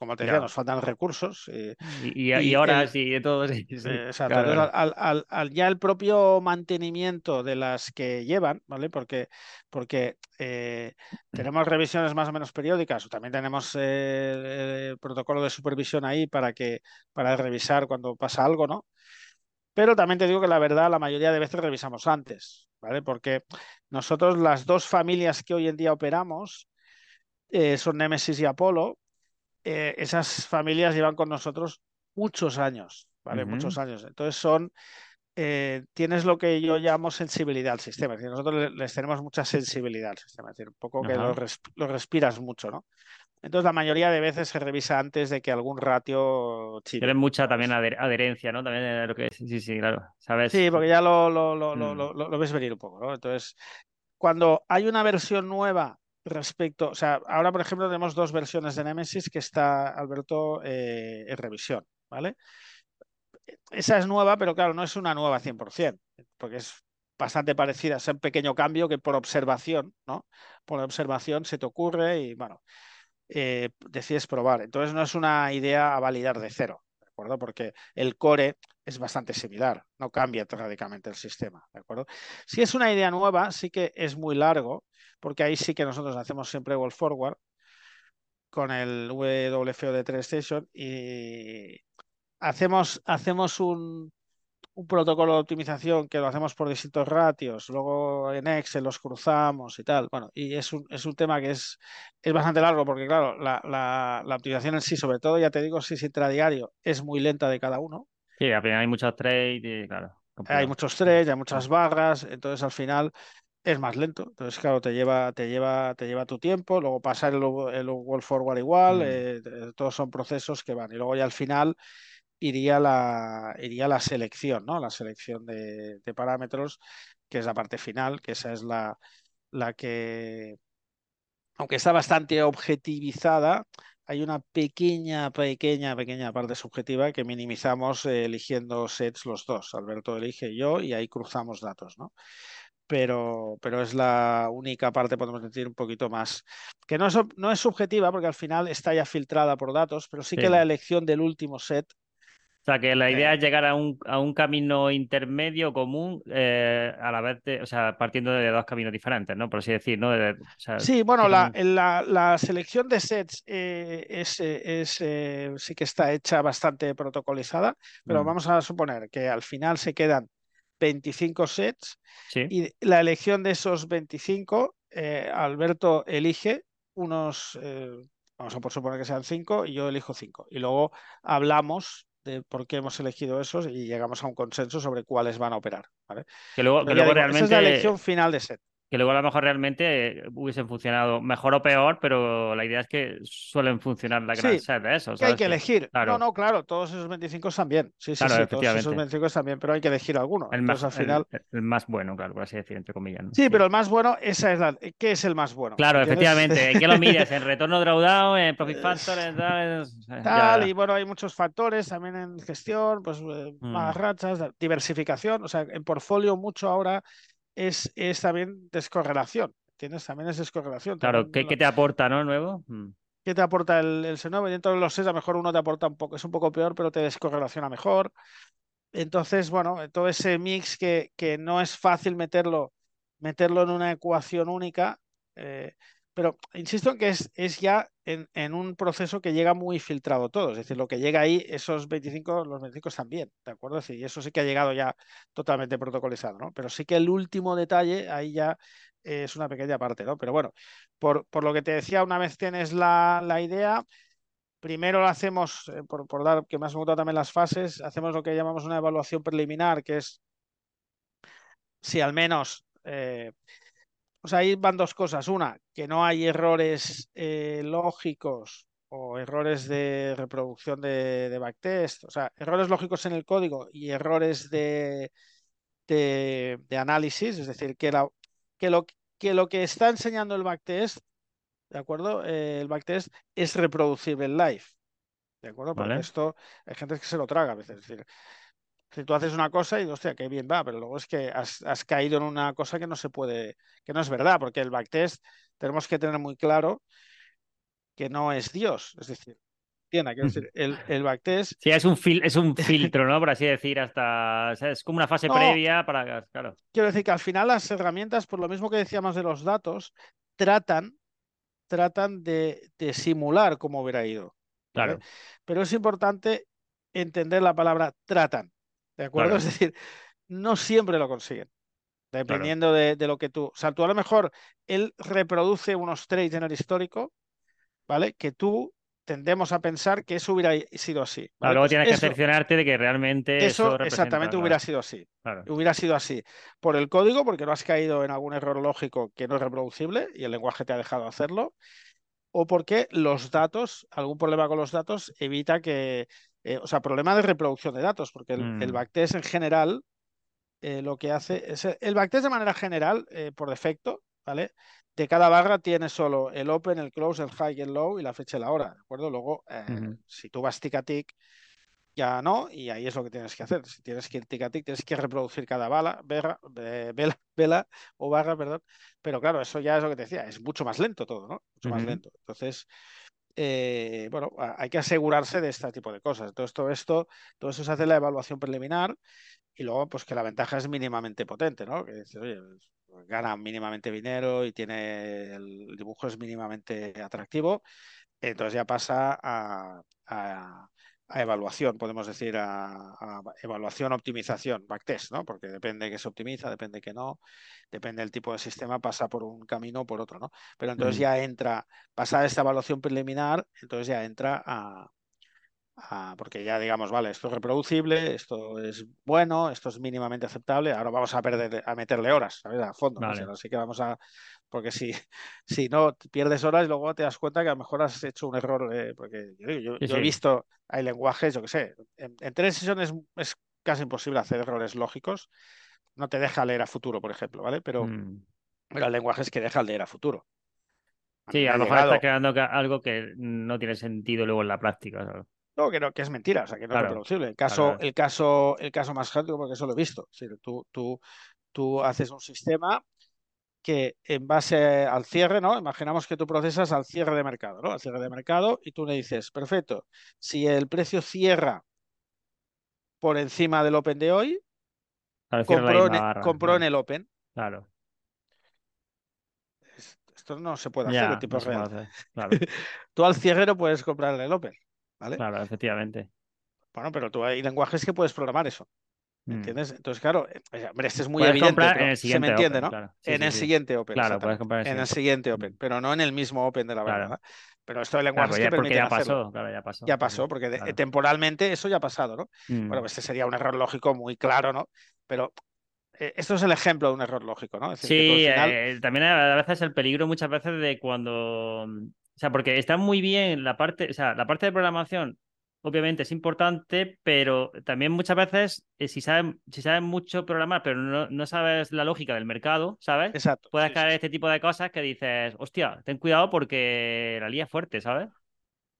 Speaker 2: como te decía, nos faltan recursos.
Speaker 1: Eh, y, y, ahora sí, de todo. Sí,
Speaker 2: exacto. al, al, ya el propio mantenimiento de las que llevan, ¿vale? Porque, porque eh, tenemos revisiones más o menos periódicas, o también tenemos eh, el protocolo de supervisión ahí para, que, para revisar cuando pasa algo, ¿no? Pero también te digo que la verdad, la mayoría de veces revisamos antes, ¿vale? Porque nosotros las dos familias que hoy en día operamos son Nemesis y Apollo, eh, esas familias llevan con nosotros muchos años, ¿vale? Muchos años. Entonces son, eh, tienes lo que yo llamo sensibilidad al sistema. Es decir, nosotros les tenemos mucha sensibilidad al sistema, es decir, un poco que lo, respiras mucho, ¿no? Entonces, la mayoría de veces se revisa antes de que algún ratio
Speaker 1: Tiene mucha también adherencia, ¿no? También lo que Sí, sí, claro. ¿Sabes?
Speaker 2: Sí, porque ya lo, lo, lo, lo, mm. ves venir un poco, ¿no? Entonces, cuando hay una versión nueva respecto, o sea, ahora por ejemplo tenemos dos versiones de Nemesis que está Alberto eh, en revisión, ¿vale? Esa es nueva, pero claro, no es una nueva 100%, porque es bastante parecida, es un pequeño cambio que por observación, ¿no? Por observación se te ocurre y bueno, eh, decides probar. Entonces no es una idea a validar de cero, ¿de acuerdo? Porque el core es bastante similar, no cambia radicalmente el sistema, ¿de acuerdo? Si es una idea nueva, sí que es muy largo, porque ahí sí que nosotros hacemos siempre Wall Forward con el WFO de Station y hacemos, hacemos un, un, protocolo de optimización que lo hacemos por distintos ratios, luego en Excel los cruzamos y tal. Bueno, y es un, es un tema que es, es bastante largo porque, claro, la, la, la optimización en sí, sobre todo, ya te digo, si es intradiario, es muy lenta de cada uno.
Speaker 1: Sí, hay muchos trades y claro.
Speaker 2: Hay muchos trades, hay muchas barras, entonces al final es más lento. Entonces, claro, te lleva, te lleva, te lleva tu tiempo, luego pasar el, el World Forward igual, mm. eh, todos son procesos que van. Y luego ya al final iría la, iría la selección, ¿no? La selección de, parámetros, que es la parte final, que esa es la, la que, aunque está bastante objetivizada, hay una pequeña, pequeña, pequeña parte subjetiva que minimizamos eh, eligiendo sets los dos. Alberto elige yo y ahí cruzamos datos, ¿no? Pero, pero es la única parte, podemos decir, un poquito más, que no es, no es subjetiva porque al final está ya filtrada por datos, pero sí, que la elección del último set
Speaker 1: o sea, que la idea es llegar a un, a un camino intermedio común eh, a la vez, o sea, partiendo de dos caminos diferentes, ¿no? Por así decir, ¿no?
Speaker 2: sí, bueno, la, la, la, selección de sets eh, es, es eh, sí que está hecha bastante protocolizada, pero mm. vamos a suponer que al final se quedan 25 sets y la elección de esos 25, eh, Alberto elige unos vamos a por suponer que sean cinco y yo elijo cinco. Y luego hablamos de por qué hemos elegido esos y llegamos a un consenso sobre cuáles van a operar. ¿vale?
Speaker 1: Que luego, que
Speaker 2: Pero ya
Speaker 1: luego
Speaker 2: digo,
Speaker 1: realmente.
Speaker 2: Esa es la elección final de set.
Speaker 1: Que luego a lo mejor realmente hubiesen funcionado mejor o peor, pero la idea es que suelen funcionar la gran
Speaker 2: Sí,
Speaker 1: set de eso.
Speaker 2: Que hay que elegir.
Speaker 1: claro.
Speaker 2: No, no, claro, todos esos 25 están bien. Sí, sí,
Speaker 1: Claro,
Speaker 2: sí, todos esos
Speaker 1: efectivamente.
Speaker 2: 25 están bien, pero hay que elegir alguno.
Speaker 1: El
Speaker 2: Entonces,
Speaker 1: más,
Speaker 2: al final.
Speaker 1: el, el más bueno, claro, por así decir, entre comillas. ¿no?
Speaker 2: Sí, pero el más bueno, esa es la. ¿Qué es el más bueno?
Speaker 1: Claro,
Speaker 2: ¿Entiendes?
Speaker 1: efectivamente. ¿En qué lo mides? ¿En retorno drawdown? ¿En profit factor? ¿En tal?
Speaker 2: Y bueno, hay muchos factores también en gestión, pues eh,
Speaker 1: Mm.
Speaker 2: rachas, diversificación, o sea, en portfolio mucho ahora es, es también descorrelación, ¿entiendes? También es descorrelación.
Speaker 1: Claro, ¿qué,
Speaker 2: lo-
Speaker 1: qué te aporta, no? Nuevo. Mm.
Speaker 2: ¿Qué te aporta el, el Senove? Dentro de los SES, a lo mejor uno te aporta un poco, es un poco peor, pero te descorrelaciona mejor. Entonces, bueno, todo ese mix que, que no es fácil meterlo, meterlo en una ecuación única, eh, pero insisto en que es, es ya en, en un proceso que llega muy filtrado todo. Es decir, lo que llega ahí, esos 25, los 25 están bien, ¿de acuerdo? Es y eso sí que ha llegado ya totalmente protocolizado, ¿no? Pero sí que el último detalle ahí ya eh, es una pequeña parte, ¿no? Pero bueno, por, por lo que te decía, una vez tienes la, la idea, primero lo hacemos, eh, por, por dar que me has preguntado también las fases, hacemos lo que llamamos una evaluación preliminar, que es si al menos, eh, o sea, ahí van dos cosas. Una, que no hay errores eh, lógicos o errores de reproducción de, de backtest, o sea, errores lógicos en el código y errores de, de, de análisis, es decir, que, la, que, lo, que lo que está enseñando el backtest, ¿de acuerdo? Eh, el backtest es reproducible en live, ¿de acuerdo? Porque
Speaker 1: Vale.
Speaker 2: esto hay gente que se lo traga a veces, es decir, si tú haces una cosa y, hostia, qué bien va, pero luego es que has, has caído en una cosa que no se puede, que no es verdad, porque el backtest tenemos que tener muy claro que no es Dios, es decir, entienda, quiero decir, el, el backtest
Speaker 1: Sí, es un, fil- es un filtro, ¿no? Por así decir, hasta. o sea, es como una fase
Speaker 2: No.
Speaker 1: previa para. Claro.
Speaker 2: quiero decir que al final las herramientas, por lo mismo que decíamos de los datos, tratan, tratan de, de simular cómo hubiera ido. ¿vale?
Speaker 1: Claro.
Speaker 2: Pero es importante entender la palabra tratan, ¿de acuerdo?
Speaker 1: Claro.
Speaker 2: Es decir, no siempre lo consiguen. Dependiendo de, de lo que tú. O sea, tú a lo mejor él reproduce unos trades en el histórico, ¿vale? Que tú tendemos a pensar que eso hubiera sido así.
Speaker 1: Luego tienes que cerciorarte de que realmente eso,
Speaker 2: exactamente
Speaker 1: claro,
Speaker 2: hubiera sido así.
Speaker 1: claro.
Speaker 2: Hubiera sido así por el código, porque no has caído en algún error lógico que no es reproducible y el lenguaje te ha dejado hacerlo, o porque los datos, algún problema con los datos evita que, eh, o sea, problema de reproducción de datos, porque el, el
Speaker 1: Mm.
Speaker 2: backtest en general eh, lo que hace es el backtest de manera general, eh, por defecto, ¿vale? De cada barra tiene solo el open, el close, el high, el low y la fecha y la hora, ¿de acuerdo? Luego, eh, si tú vas tic a tic, ya no, y ahí es lo que tienes que hacer. Si tienes que ir tic a tic, tienes que reproducir cada bala, berra, eh, vela, vela o barra, perdón. Pero claro, eso ya es lo que te decía, es mucho más lento todo, ¿no? Mucho más lento. Entonces, eh, bueno, hay que asegurarse de este tipo de cosas. Entonces, todo esto, todo eso se hace en la evaluación preliminar y luego, pues que la ventaja es mínimamente potente, ¿no? Que dices, oye, pues, gana mínimamente dinero y tiene el dibujo es mínimamente atractivo. Entonces ya pasa a, a- a evaluación, podemos decir, a, a evaluación, optimización, backtest, ¿no? Porque depende que se optimiza, depende que no, depende del tipo de sistema, pasa por un camino o por otro, ¿no? Pero entonces
Speaker 1: Mm.
Speaker 2: ya entra, pasada esta evaluación preliminar, entonces ya entra a, a- porque ya digamos, vale, esto es reproducible, esto es bueno, esto es mínimamente aceptable, ahora vamos a perder, a meterle horas, ¿sabes? A fondo. Así que vamos a, porque si, si no pierdes horas y luego te das cuenta que a lo mejor has hecho un error, eh, porque yo, yo-
Speaker 1: Sí,
Speaker 2: yo he visto, hay lenguajes, yo qué sé, en, en tres sesiones es casi imposible hacer errores lógicos, no te deja leer a futuro, por ejemplo, ¿vale? Pero,
Speaker 1: Mm.
Speaker 2: pero hay lenguajes que dejan leer a futuro.
Speaker 1: Sí, a lo mejor
Speaker 2: llegado-
Speaker 1: está quedando ca- algo que no tiene sentido luego en la práctica. ¿sabes?
Speaker 2: No, que no, que es mentira, o sea, que no
Speaker 1: Claro,
Speaker 2: es reproducible. El caso,
Speaker 1: claro.
Speaker 2: el caso, el caso más clásico, porque eso lo he visto. Es decir, tú, tú, tú haces un sistema que en base al cierre, ¿no? Imaginamos que tú procesas al cierre de mercado, ¿no? Al cierre de mercado y tú le dices, perfecto, si el precio cierra por encima del open de hoy,
Speaker 1: Claro,
Speaker 2: compró, en, e-
Speaker 1: barra,
Speaker 2: compró en
Speaker 1: claro.
Speaker 2: el open.
Speaker 1: Claro.
Speaker 2: Es- Esto no se puede hacer
Speaker 1: Ya,
Speaker 2: en tiempo
Speaker 1: no
Speaker 2: real.
Speaker 1: hacer. Claro,
Speaker 2: Tú al cierre no puedes comprar en el open, ¿vale?
Speaker 1: claro, efectivamente.
Speaker 2: Bueno, pero tú hay lenguajes que puedes programar eso. ¿Me
Speaker 1: Mm.
Speaker 2: entiendes? Entonces, claro, eh, hombre, este es muy
Speaker 1: Puedes
Speaker 2: evidente,
Speaker 1: comprar en el
Speaker 2: se
Speaker 1: siguiente
Speaker 2: me entiende,
Speaker 1: Open,
Speaker 2: ¿no?
Speaker 1: claro. Sí,
Speaker 2: en
Speaker 1: sí,
Speaker 2: el
Speaker 1: sí.
Speaker 2: siguiente Open,
Speaker 1: Claro, puedes comprar en el
Speaker 2: En el
Speaker 1: siguiente.
Speaker 2: siguiente Open,
Speaker 1: Mm.
Speaker 2: pero no en el mismo Open de la
Speaker 1: Claro.
Speaker 2: verdad. Pero esto de
Speaker 1: Claro,
Speaker 2: lenguajes
Speaker 1: pues
Speaker 2: que
Speaker 1: ya-
Speaker 2: permiten
Speaker 1: ya
Speaker 2: hacerlo.
Speaker 1: pasó, claro, ya pasó.
Speaker 2: Ya pasó, porque de- temporalmente eso ya ha pasado, ¿no?
Speaker 1: Mm.
Speaker 2: Bueno, pues este sería un error lógico muy claro, ¿no? Pero eh, esto es el ejemplo de un error lógico, ¿no? Es decir, que
Speaker 1: Sí,
Speaker 2: final,
Speaker 1: eh, también a veces el peligro muchas veces de cuando, mm, o sea, porque está muy bien la parte, o sea, la parte de programación obviamente es importante, pero también muchas veces eh, si sabes si sabes mucho programar, pero no, no sabes la lógica del mercado, ¿sabes?
Speaker 2: exacto.
Speaker 1: Puedes
Speaker 2: sí,
Speaker 1: caer
Speaker 2: sí.
Speaker 1: este tipo de cosas que dices, hostia, ten cuidado porque la lía es fuerte, ¿sabes?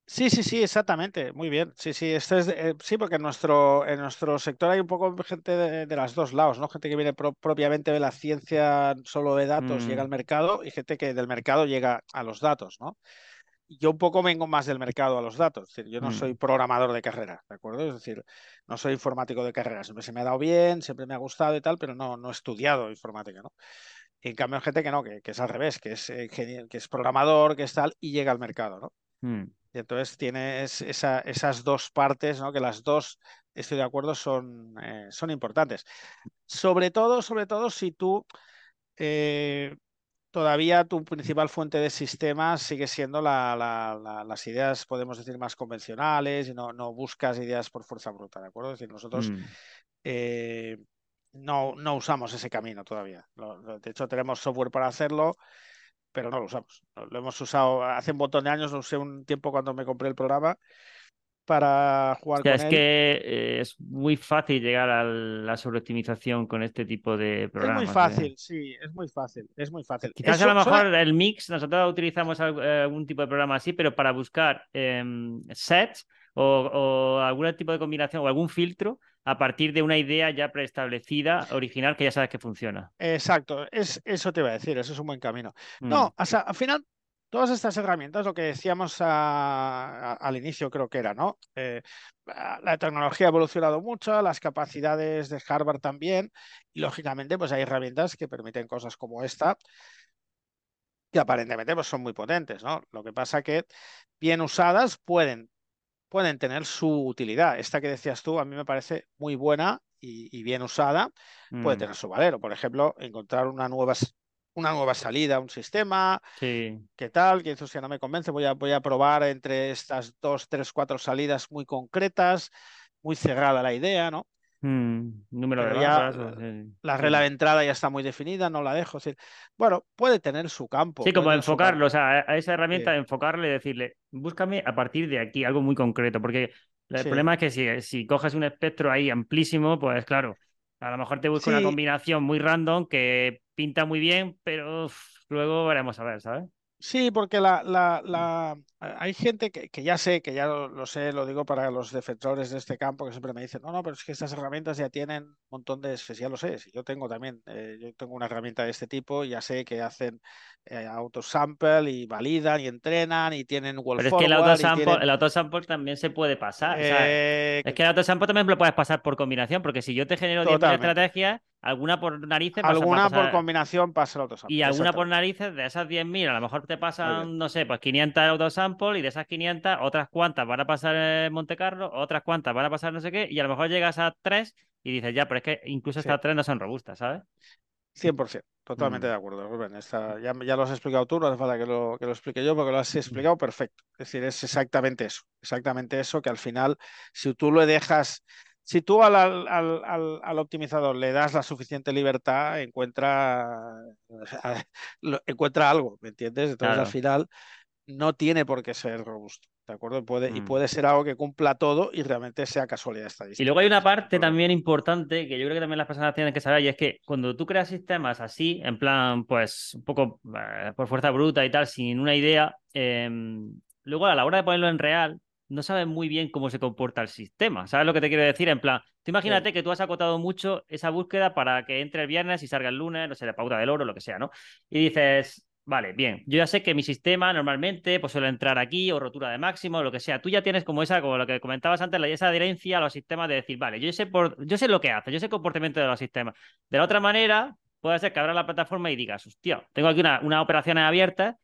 Speaker 2: Sí, sí, sí, exactamente. Muy bien. Sí, sí, este es, eh, sí, porque en nuestro, en nuestro sector hay un poco gente de, de los dos lados, ¿no? Gente que viene pro- propiamente de la ciencia solo de datos, llega
Speaker 1: Mm,
Speaker 2: al mercado, y gente que del mercado llega a los datos, ¿no? Yo un poco vengo más del mercado a los datos, es decir, yo no soy
Speaker 1: mm,
Speaker 2: programador de carrera, ¿de acuerdo? Es decir, no soy informático de carrera, siempre se me ha dado bien, siempre me ha gustado y tal, pero no, no he estudiado informática, ¿no? En cambio, hay gente que no, que, que es al revés, que es, eh, ingeniero- que es programador, que es tal, y llega al mercado, ¿no?
Speaker 1: mm.
Speaker 2: Y entonces tienes esa- esas dos partes, ¿no? Que las dos, estoy de acuerdo, son, eh, son importantes. Sobre todo, sobre todo si tú eh, todavía tu principal fuente de sistemas sigue siendo la- la- la- las ideas, podemos decir, más convencionales y no, no buscas ideas por fuerza bruta, ¿de acuerdo? Es decir, nosotros
Speaker 1: Mm.
Speaker 2: eh, no, no usamos ese camino todavía. De hecho, tenemos software para hacerlo, pero no lo usamos. Lo, lo hemos usado hace un montón de años, lo usé un tiempo cuando me compré el programa para jugar
Speaker 1: O sea,
Speaker 2: con
Speaker 1: es
Speaker 2: él.
Speaker 1: que eh, es muy fácil llegar a la sobreoptimización con este tipo de
Speaker 2: Es muy
Speaker 1: programas. ¿eh?
Speaker 2: fácil, sí, es muy fácil, es muy fácil.
Speaker 1: Quizás a lo mejor
Speaker 2: suena-
Speaker 1: el mix, nosotros utilizamos eh, algún tipo de programa así, pero para buscar em, sets o, o algún tipo de combinación o algún filtro a partir de una idea ya preestablecida, original, que ya sabes que funciona.
Speaker 2: Exacto, es, eso te iba a decir, eso es un buen camino.
Speaker 1: Mm,
Speaker 2: No, o sea, al final, todas estas herramientas, lo que decíamos a- a- al inicio, creo que era, ¿no? Eh, la la tecnología ha evolucionado mucho, las capacidades de Harvard también, y lógicamente, pues hay herramientas que permiten cosas como esta, que aparentemente pues, son muy potentes, ¿no? Lo que pasa que, bien usadas, pueden, pueden tener su utilidad. Esta que decías tú, a mí me parece muy buena y, y bien usada, puede
Speaker 1: mm,
Speaker 2: tener su valero. Por ejemplo, encontrar una nueva, una nueva salida un sistema,
Speaker 1: sí.
Speaker 2: ¿qué tal? Que eso no me convence, voy a, voy a probar entre estas dos, tres, cuatro salidas muy concretas, muy cerrada la idea, ¿no?
Speaker 1: Mm, número de
Speaker 2: ya
Speaker 1: sí,
Speaker 2: La
Speaker 1: sí.
Speaker 2: regla de entrada ya está muy definida, no la dejo. Bueno, puede tener su campo.
Speaker 1: Sí, como enfocarlo, o sea, a esa herramienta
Speaker 2: Sí.
Speaker 1: enfocarle y decirle, búscame a partir de aquí algo muy concreto, porque el
Speaker 2: Sí.
Speaker 1: problema es que si, si coges un espectro ahí amplísimo, pues claro, a lo mejor te busca una combinación muy random que pinta muy bien, pero uf, luego veremos a ver, ¿sabes?
Speaker 2: Sí, porque la, la, la- hay gente que, que ya sé, que ya lo, lo sé, lo digo para los defensores de este campo, que siempre me dicen, no, no, pero es que estas herramientas ya tienen un montón de, ya lo sé, si yo tengo también, eh, yo tengo una herramienta de este tipo, ya sé que hacen eh, autosample y validan y entrenan y tienen wall
Speaker 1: Pero es que el autosample,
Speaker 2: tienen,
Speaker 1: el autosample también se puede pasar, o sea,
Speaker 2: eh,
Speaker 1: es que el autosample también lo puedes pasar por combinación, porque si yo te genero 10.000
Speaker 2: Totalmente.
Speaker 1: estrategias, alguna por narices
Speaker 2: alguna por combinación pasa el autosample.
Speaker 1: Y alguna por narices, de esas 10.000, a lo mejor te pasan, no sé, pues 500 autosample y de esas 500, otras cuantas van a pasar en Monte Carlo, otras cuantas van a pasar no sé qué, y a lo mejor llegas a tres y dices, ya, pero es que incluso
Speaker 2: Sí.
Speaker 1: estas tres no son robustas, ¿sabes?
Speaker 2: 100%, totalmente
Speaker 1: Mm.
Speaker 2: de acuerdo, Rubén. Esta- ya, ya lo has explicado tú, no hace falta que lo, que lo explique yo, porque lo has explicado perfecto. Es decir, es exactamente eso, exactamente eso, que al final, si tú lo dejas, si tú al, al, al- al- optimizador le das la suficiente libertad, encuentra, encuentra algo, ¿me entiendes? Entonces, al final, no tiene por qué ser robusto, ¿de acuerdo? Puede, Y
Speaker 1: Mm.
Speaker 2: puede ser algo que cumpla todo y realmente sea casualidad estadística.
Speaker 1: Y luego hay una parte también importante que yo creo que también las personas tienen que saber, y es que cuando tú creas sistemas así, en plan, pues un poco eh, por fuerza bruta y tal, sin una idea, em, luego a la hora de ponerlo en real, no sabes muy bien cómo se comporta el sistema. ¿Sabes lo que te quiero decir? En plan, tú imagínate que tú has acotado mucho esa búsqueda para que entre el viernes y salga el lunes, no sé, la pauta del oro, lo que sea, ¿no? Y dices, vale, bien, yo ya sé que mi sistema normalmente pues suele entrar aquí o rotura de máximo, lo que sea. Tú ya tienes como esa, como lo que comentabas antes, la- esa adherencia a los sistemas de decir, vale, yo sé por, yo sé lo que hace, yo sé el comportamiento de los sistemas. De la otra manera, puede ser que abra la plataforma y digas, hostia, tengo aquí una, unas operaciones abiertas,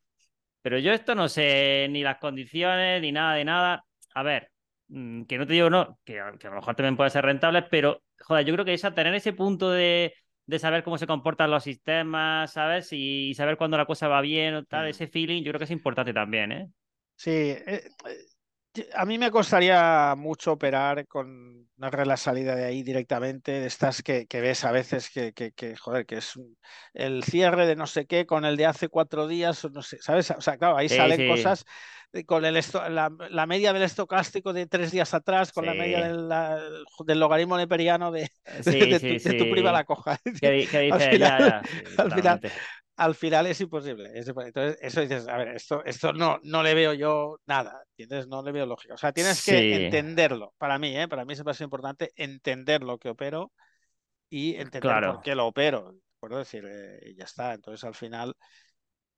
Speaker 1: pero yo esto no sé ni las condiciones ni nada de nada. A ver, mm, que no te digo no, que, a lo mejor también puede ser rentable, pero, joder, yo creo que esa, tener ese punto de, saber cómo se comportan los sistemas, ¿sabes? Y, saber cuándo la cosa va bien o tal, ese feeling, yo creo que es importante también, ¿eh?
Speaker 2: Sí, eh, a mí me costaría mucho operar con la salida de ahí directamente, de estas que, ves a veces que, que, joder, que es el cierre de no sé qué con el de hace cuatro días, no sé, ¿sabes? O sea, claro, ahí salen cosas con el la, media del estocástico de tres días atrás, con la media del, del logaritmo neperiano de, de, tu, prima la coja.
Speaker 1: ¿Qué, dice? al
Speaker 2: final al final es imposible. Entonces, eso dices, a ver, esto, esto no, no le veo yo nada, ¿entiendes? No le veo lógica. O sea, tienes que entenderlo. Para mí, ¿eh? Para mí es más importante entender lo que opero y entender por qué lo opero. Puedo decir, eh, ya está. Entonces, al final,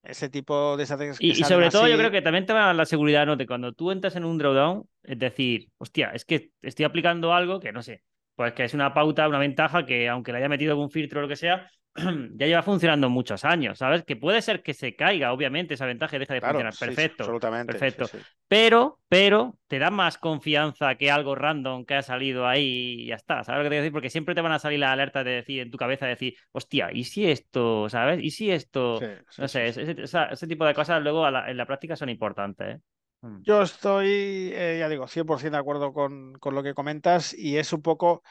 Speaker 2: ese tipo de estrategias.
Speaker 1: Y, y sobre todo, yo creo que también te va la seguridad, ¿no? De cuando tú entras en un drawdown, es decir, hostia, es que estoy aplicando algo que no sé, pues que es una pauta, una ventaja que aunque le haya metido algún filtro o lo que sea, ya lleva funcionando muchos años, ¿sabes? Que puede ser que se caiga, obviamente, esa ventaja y deja de funcionar. perfecto. absolutamente. Perfecto. pero, pero te da más confianza que algo random que ha salido ahí y ya está. ¿Sabes lo que te quiero decir? Porque siempre te van a salir las alertas de decir en tu cabeza, de decir, hostia, ¿y si esto, ¿sabes? ¿Y si esto? no sé, ese, tipo de cosas luego en la práctica son importantes. ¿eh?
Speaker 2: Mm. Yo estoy, eh, ya digo, 100% de acuerdo con, con lo que comentas y es un poco,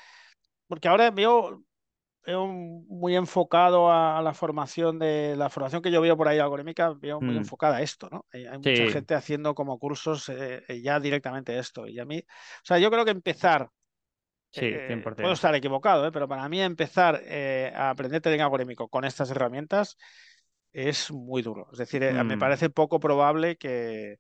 Speaker 2: porque ahora veo muy enfocado a, la formación de la formación que yo veo por ahí algorítmica, veo muy mm. enfocada a esto, ¿no? Hay, mucha gente haciendo como cursos eh, eh, ya directamente esto. Y a mí, o sea, yo creo que empezar,
Speaker 1: sí, eh,
Speaker 2: puedo estar equivocado, pero para mí empezar a aprender trading algorítmico con estas herramientas es muy duro. Es decir, me mm. parece poco probable que,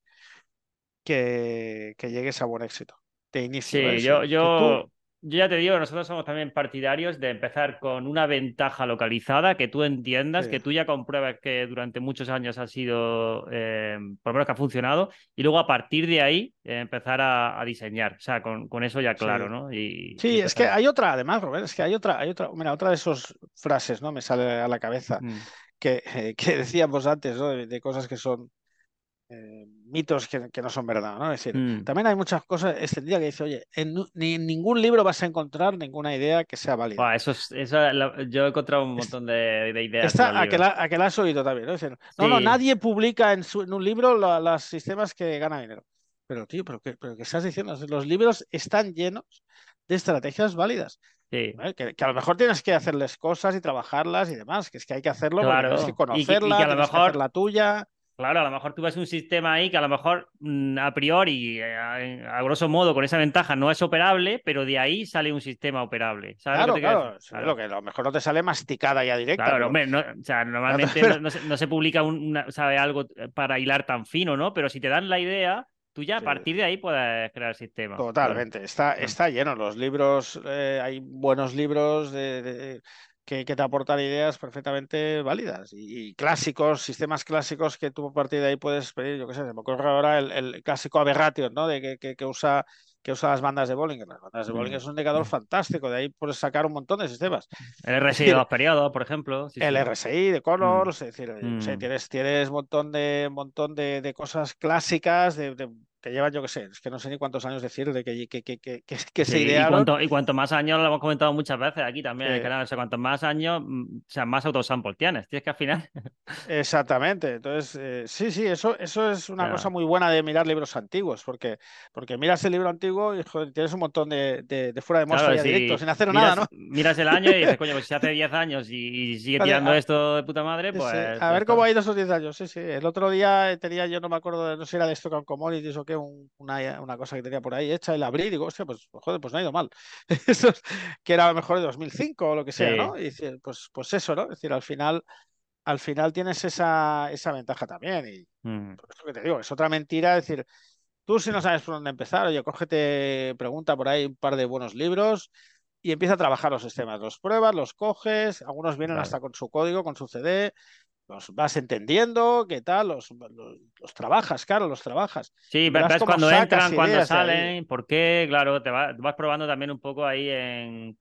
Speaker 2: que, llegues a buen éxito. De inicio.
Speaker 1: Sí, yo, yo, yo ya te digo, nosotros somos también partidarios de empezar con una ventaja localizada, que tú entiendas, que tú ya compruebas que durante muchos años ha sido, eh, por lo menos que ha funcionado, y luego a partir de ahí eh, empezar a, diseñar. O sea, con, eso ya claro, ¿no? Y,
Speaker 2: sí, es que hay otra, además, Robert, es que hay otra, hay otra, mira, otra de esas frases, ¿no? Me sale a la cabeza, mm. que, que decíamos antes, ¿no? de cosas que son eh, mitos que, no son verdad, ¿no? Es decir, mm. también hay muchas cosas extendidas que dice, oye, en, ni en ningún libro vas a encontrar ninguna idea que sea válida.
Speaker 1: eso eso yo he encontrado un montón de, ideas.
Speaker 2: Esta, a, que la, has oído también, ¿no? no, no, nadie publica en, su, en un libro los sistemas que ganan dinero. Pero, tío, ¿pero qué, pero estás diciendo? Los libros están llenos de estrategias válidas. Que, a lo mejor tienes que hacerles cosas y trabajarlas y demás, que es que hay que hacerlo, claro. tienes que conocerla, a lo mejor... la tuya.
Speaker 1: Claro, a lo mejor tú ves un sistema ahí que a lo mejor mm, a priori, eh, a, grosso modo, con esa ventaja no es operable, pero de ahí sale un sistema operable.
Speaker 2: claro, claro, Lo que a lo mejor no te sale masticada ya directa.
Speaker 1: Claro, hombre, o sea, normalmente no, se, publica un, sabe, algo para hilar tan fino, ¿no? Pero si te dan la idea, tú ya a partir de ahí puedes crear el sistema.
Speaker 2: Totalmente, está, está lleno. Los libros, eh, hay buenos libros de que, te aportan ideas perfectamente válidas y, clásicos, sistemas clásicos que tú a partir de ahí puedes pedir, yo qué sé, me ocurre ahora el, clásico Aberration, ¿no? De que, que, usa que usa las bandas de Bollinger. Las bandas de Bollinger mm. es un indicador fantástico, de ahí puedes sacar un montón de sistemas.
Speaker 1: El RSI de los periodos, por ejemplo.
Speaker 2: el RSI de mm. es decir, mm. tienes, tienes un montón de, montón de, de cosas clásicas, de, que llevan, yo qué sé, es que no sé ni cuántos años decir de que, que, que, que, que se idearon.
Speaker 1: Y cuanto, y cuanto, más años, lo hemos comentado muchas veces aquí también, en el canal, o sea, cuanto más años, mm, o sea, más autosample tienes, tienes que al final...
Speaker 2: Exactamente, entonces, eh, sí, sí, eso, eso es una cosa muy buena de mirar libros antiguos, porque, porque miras el libro antiguo y tienes un montón de, de, fuera de muestra claro, directo, sin hacer nada, ¿no?
Speaker 1: Miras el año y dices, coño, pues si hace 10 años y, sigue tirando esto de puta madre, pues...
Speaker 2: A ver cómo ha ido esos 10 años, sí, sí. El otro día tenía, yo no me acuerdo, no sé si era de Stock Commodities o qué, una una cosa que tenía por ahí hecha, el abrí y digo, hostia, pues, pues, joder, pues no ha ido mal. eso que era a lo mejor de 2005 o lo que sea, ¿no? Y pues, pues eso, ¿no? Es decir, al final, al final tienes esa, esa ventaja también. Y mm. pues, que te digo, es otra mentira, es decir, tú si no sabes por dónde empezar, oye, cógete, pregunta por ahí un par de buenos libros y empieza a trabajar los sistemas. Los pruebas, los coges, algunos vienen hasta con su código, con su CD, los vas entendiendo, qué tal, los, los, trabajas, claro, los trabajas.
Speaker 1: Sí, ves cuando entran, cuando salen, por qué, claro, te vas, vas, probando también un poco ahí en, Eh, ¿cómo-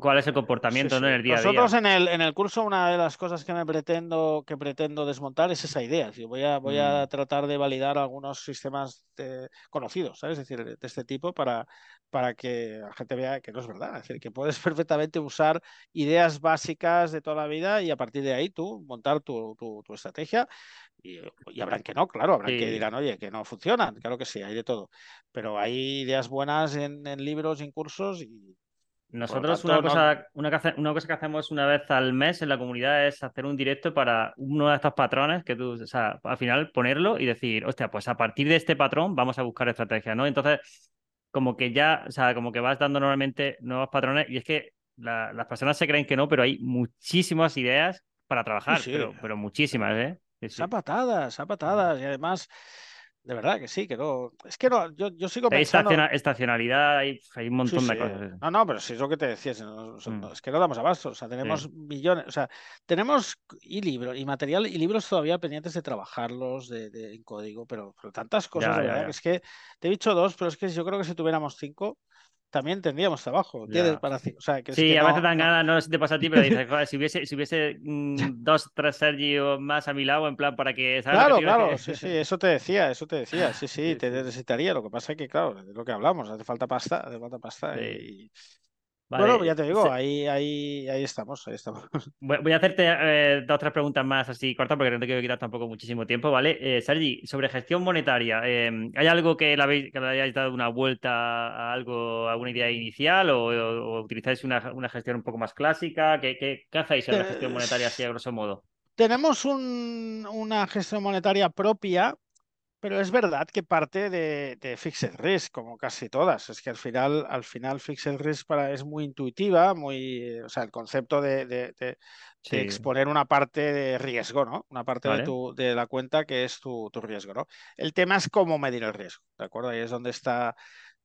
Speaker 1: ¿Cuál es el comportamiento
Speaker 2: Sí,
Speaker 1: ¿no? en
Speaker 2: sí.
Speaker 1: el día a día?
Speaker 2: Nosotros en el, en el curso una de las cosas que me pretendo, que pretendo desmontar es esa idea. Decir, voy a, voy a
Speaker 1: Mm.
Speaker 2: tratar de validar algunos sistemas de- conocidos, ¿sabes? Es decir, de este tipo para, para que la gente vea que no es verdad. Es decir, que puedes perfectamente usar ideas básicas de toda la vida y a partir de ahí tú montar tu, tu, tu estrategia. Y, y habrán que no, claro, habrán que
Speaker 1: Sí.
Speaker 2: dirán, oye, que no funcionan. Claro que sí, hay de todo. Pero hay ideas buenas en, en libros en cursos y
Speaker 1: Nosotros
Speaker 2: tanto,
Speaker 1: una
Speaker 2: no-
Speaker 1: cosa, una, que una cosa que hacemos una vez al mes en la comunidad es hacer un directo para uno de estos patrones que tú, o sea, al final ponerlo y decir, hostia, pues a partir de este patrón vamos a buscar estrategias, ¿no? Entonces, como que ya, o sea, como que vas dando normalmente nuevos patrones y es que la- las personas se creen que no, pero hay muchísimas ideas para trabajar,
Speaker 2: sí.
Speaker 1: pero, pero muchísimas, ¿eh? Sí, sí.
Speaker 2: Esa patadas, a patadas. Y además, de verdad que sí, que no. Es que no, yo, yo sigo
Speaker 1: Hay
Speaker 2: pensando.
Speaker 1: estaciona- estacionalidad, hay, hay un
Speaker 2: Sí,
Speaker 1: montón de
Speaker 2: sí.
Speaker 1: cosas. sí.
Speaker 2: No, no, pero si es lo que te decía, si no- so-
Speaker 1: Mm.
Speaker 2: no, es que no damos abasto. O sea, tenemos millones, o sea, tenemos y libros y material y libros todavía pendientes de trabajarlos de, de- en código, pero, pero tantas cosas,
Speaker 1: Ya,
Speaker 2: de
Speaker 1: ya,
Speaker 2: verdad,
Speaker 1: ya.
Speaker 2: que es que te he dicho dos, pero es que yo creo que si tuviéramos cinco, también tendríamos trabajo. Tienes para o sea, que es
Speaker 1: Sí,
Speaker 2: que
Speaker 1: a
Speaker 2: no-
Speaker 1: veces dan
Speaker 2: no-
Speaker 1: ganas, no sé si te pasa a ti, pero dices, "Joder, si hubiese, si hubiese mm, dos, tres Sergio más a mi lado, en plan, para que... ¿sabes que
Speaker 2: Claro, claro,
Speaker 1: decir?
Speaker 2: sí, sí, eso te decía, eso te decía, sí, sí, te necesitaría. Lo que pasa es que, claro, de lo que hablamos, hace falta pasta, hace falta pasta.
Speaker 1: Sí.
Speaker 2: Y...
Speaker 1: Vale,
Speaker 2: Bueno, ya te digo, ahí, ahí, ahí estamos, ahí estamos.
Speaker 1: Voy a hacerte eh, dos o tres preguntas más así cortas porque no te quiero quitar tampoco muchísimo tiempo, ¿vale? Eh, Sergi, sobre gestión monetaria, eh, ¿hay algo que le, habéis, que le hayáis dado una vuelta a algo, a alguna idea inicial o, o- o utilizáis una, una gestión un poco más clásica? ¿Qué, qué, qué hacéis en la gestión monetaria así a grosso modo?
Speaker 2: Tenemos un- una gestión monetaria propia, pero es verdad que parte de, de Fixed Risk, como casi todas. Es que al final, al final Fixed Risk para, es muy intuitiva, muy, o sea, el concepto de, de- de- de
Speaker 1: Sí,
Speaker 2: exponer una parte de riesgo, ¿no? Una parte de,
Speaker 1: Vale.
Speaker 2: tu, de la cuenta que es tu, tu riesgo, ¿no? El tema es cómo medir el riesgo, ¿de acuerdo? Ahí es donde está...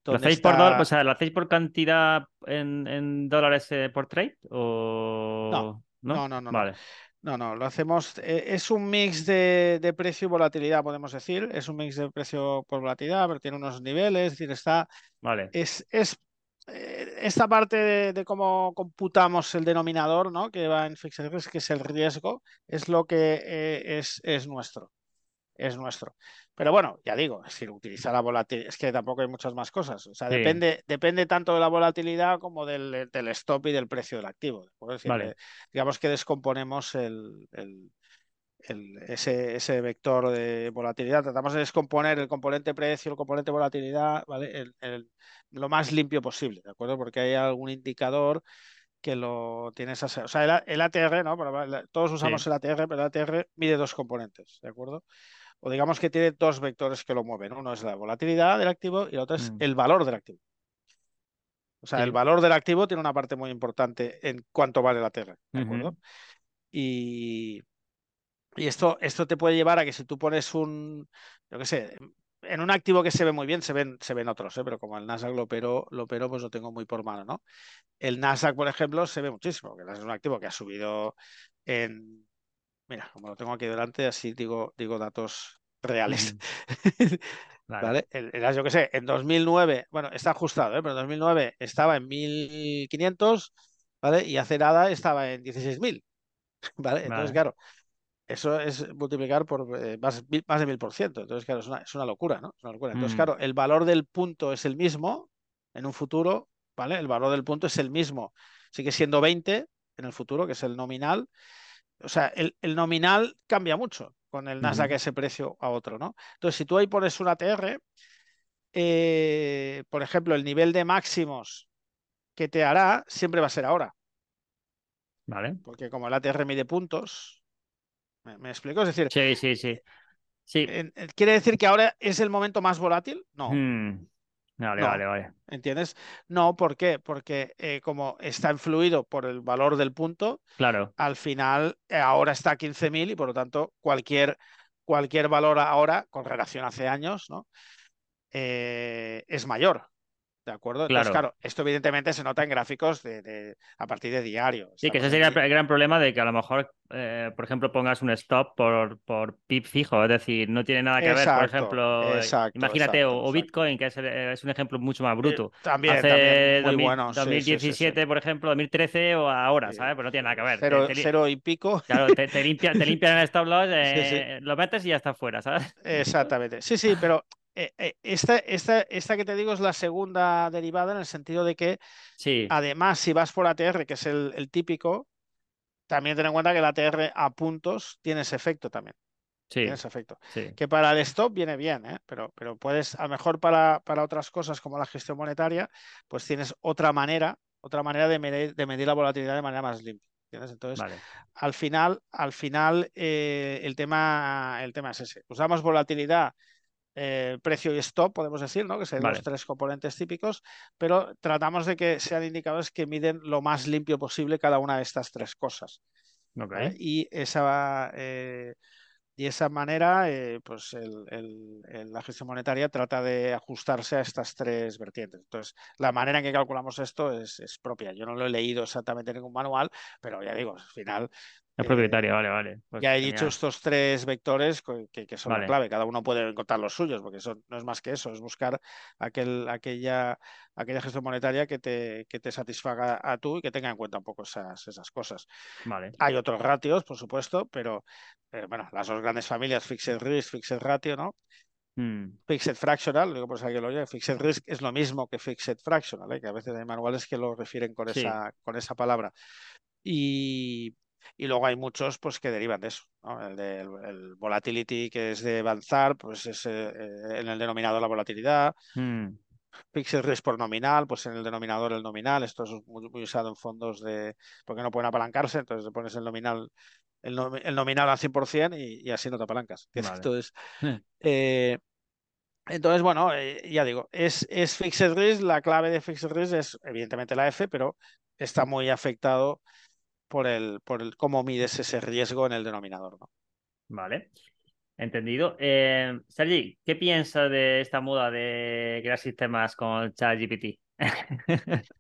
Speaker 1: ¿Lo
Speaker 2: Donde
Speaker 1: hacéis por
Speaker 2: está...
Speaker 1: dólar, o sea, ¿lo hacéis por cantidad en, en dólares eh, por trade? ¿O
Speaker 2: No,
Speaker 1: no?
Speaker 2: no, no, no, no.
Speaker 1: Vale,
Speaker 2: No, no, lo hacemos. eh, es un mix de, de precio y volatilidad, podemos decir. Es un mix de precio por volatilidad, pero tiene unos niveles. Es decir, está.
Speaker 1: vale.
Speaker 2: Es, es eh, esta parte de, de cómo computamos el denominador, ¿no? Que va en Fixed Risk, que es el riesgo, es lo que eh, es, es nuestro. Es nuestro. Pero bueno, ya digo, es decir, utiliza la volatilidad. Es que tampoco hay muchas más cosas. O sea,
Speaker 1: Sí.
Speaker 2: depende, depende tanto de la volatilidad como del, del stop y del precio del activo. decir,
Speaker 1: Vale.
Speaker 2: eh, digamos que descomponemos el, el- el- ese, ese vector de volatilidad. Tratamos de descomponer el componente precio, el componente volatilidad, ¿vale? Lo más limpio posible, ¿de acuerdo? Porque hay algún indicador que lo tienes a O sea, el, ATR, ¿no? Todos usamos
Speaker 1: Sí.
Speaker 2: el ATR, pero el ATR mide dos componentes, ¿de acuerdo? O digamos que tiene dos vectores que lo mueven. Uno es la volatilidad del activo y el otro es
Speaker 1: Mm.
Speaker 2: el valor del activo. O sea,
Speaker 1: Sí.
Speaker 2: el valor del activo tiene una parte muy importante en cuánto vale el ATR, ¿de acuerdo? Y, y esto, esto te puede llevar a que si tú pones un, yo qué sé, en un activo que se ve muy bien, se ven, se ven otros, ¿eh? pero como el Nasdaq lo operó, lo operó, pues lo tengo muy por mano, ¿no? El Nasdaq, por ejemplo, se ve muchísimo, que es un activo que ha subido en, mira, como lo tengo aquí delante, así digo, digo datos reales.
Speaker 1: Vale.
Speaker 2: ¿Vale? El, el- yo qué sé, en 2009, bueno, está ajustado, ¿eh? pero en 2009 estaba en 1500, ¿vale? Y hace nada estaba en 16.000, ¿vale? Entonces,
Speaker 1: Vale.
Speaker 2: claro, eso es multiplicar por eh, más, más de 1000%. Entonces, claro, es una, es una locura, ¿no? Es una locura. Entonces,
Speaker 1: Mm.
Speaker 2: claro, el valor del punto es el mismo en un futuro, ¿vale? El valor del punto es el mismo. Sigue siendo 20 en el futuro, que es el nominal. O sea, el, el nominal cambia mucho con el Nasdaq ese precio a otro, ¿no? Entonces, si tú ahí pones un ATR, eh, por ejemplo, el nivel de máximos que te hará siempre va a ser ahora,
Speaker 1: Vale.
Speaker 2: porque como el ATR mide puntos, ¿me, me explico? Es decir,
Speaker 1: Sí, sí, sí. Sí.
Speaker 2: ¿quiere decir que ahora es el momento más volátil? No,
Speaker 1: Mm. Vale,
Speaker 2: No.
Speaker 1: vale, vale.
Speaker 2: ¿entiendes? No, ¿por qué? Porque eh, como está influido por el valor del punto,
Speaker 1: Claro.
Speaker 2: al final eh, ahora está a 15.000 y por lo tanto cualquier, cualquier valor ahora con relación a hace años, ¿no? Eh, es mayor. ¿De acuerdo? Entonces, claro, esto evidentemente se nota en gráficos de, a partir de diario.
Speaker 1: Sí, que ese sería el gran problema de que a lo mejor, eh, por ejemplo, pongas un stop por, por PIB fijo, es decir, no tiene nada que ver, por ejemplo, imagínate, o, Bitcoin, que es, un ejemplo mucho más bruto.
Speaker 2: Eh, también, Hace muy bueno.
Speaker 1: 2017, por ejemplo, 2013 o ahora, ¿sabes? Pues no tiene nada que ver.
Speaker 2: Cero, y pico.
Speaker 1: Claro, te, te, limpian, te limpian el stop loss, eh, lo metes y ya está fuera, ¿sabes?
Speaker 2: Exactamente. Sí, sí, pero esta, esta, esta, que te digo es la segunda derivada en el sentido de que,
Speaker 1: sí.
Speaker 2: además, si vas por ATR, que es el, típico, también ten en cuenta que el ATR a puntos tiene ese efecto también.
Speaker 1: Sí.
Speaker 2: Tiene ese efecto. Que para el stop viene bien, ¿eh? pero, pero puedes, a lo mejor para, para otras cosas como la gestión monetaria, pues tienes otra manera, otra manera de medir, de medir la volatilidad de manera más limpia. Entonces, al final, al final el, tema, el tema es ese. Usamos volatilidad eh, precio y stop, podemos decir, ¿no? que son los tres componentes típicos, pero tratamos de que sean indicadores que miden lo más limpio posible cada una de estas tres cosas. Y esa eh, y esa manera, eh, pues la gestión monetaria trata de ajustarse a estas tres vertientes. Entonces, la manera en que calculamos esto es, es propia. Yo no lo he leído exactamente en ningún manual, pero ya digo, al final
Speaker 1: es propietario, vale, vale.
Speaker 2: Pues ya he dicho estos tres vectores que, son la clave. Cada uno puede encontrar los suyos, porque eso no es más que eso, es buscar aquel, aquella, aquella gestión monetaria que te, que te satisfaga a tú y que tenga en cuenta un poco esas, esas cosas.
Speaker 1: Vale.
Speaker 2: Hay otros ratios, por supuesto, pero eh, bueno, las dos grandes familias, Fixed Risk, Fixed Ratio, ¿no?
Speaker 1: Hmm.
Speaker 2: Fixed Fractional, digo por si alguien lo oye, Fixed Risk es lo mismo que Fixed Fractional, ¿eh? que a veces hay manuales que lo refieren con, esa, con esa palabra. Y, y luego hay muchos pues que derivan de eso. El, de, el, volatility que es de avanzar, pues es eh, en el denominador la volatilidad.
Speaker 1: Mm.
Speaker 2: Fixed risk por nominal, pues en el denominador el nominal. Esto es muy, usado en fondos de porque no pueden apalancarse, entonces pones el nominal el, nominal al 100% y, y, así no te apalancas. Entonces, eh, entonces, bueno, eh, ya digo, es, es fixed risk, la clave de fixed risk es evidentemente la F, pero está muy afectado por el, por el cómo mides ese riesgo en el denominador. ¿no?
Speaker 1: Vale. Entendido. Eh, Sergi, ¿qué piensas de esta moda de crear sistemas con ChatGPT?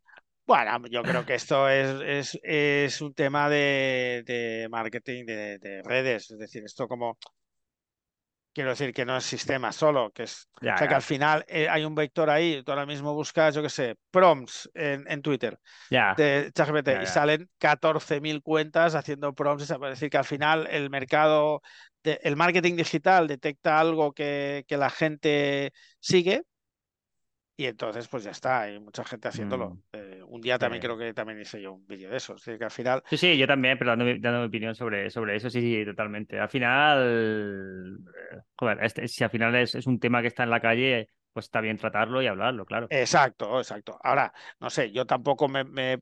Speaker 2: bueno, yo creo que esto es, es, es un tema de, de marketing de, de, redes. Es decir, esto como Quiero decir que no es sistema solo, que es. o sea, que al final eh, hay un vector ahí. Tú ahora mismo buscas, yo qué sé, prompts en, en Twitter de ChatGPT y salen 14.000 cuentas haciendo prompts. Es decir, que al final el mercado, el marketing digital detecta algo que, que la gente sigue y entonces, pues ya está, hay mucha gente haciéndolo. Mm. Eh, un día también creo que también hice yo un vídeo de eso. Es decir, que al final.
Speaker 1: Sí, sí, yo también, pero dando, mi opinión sobre, sobre eso, sí, sí, totalmente. Al final, eh, joder, este, si al final es, es, un tema que está en la calle, pues está bien tratarlo y hablarlo, claro.
Speaker 2: Exacto, exacto. Ahora, no sé, yo tampoco me. me...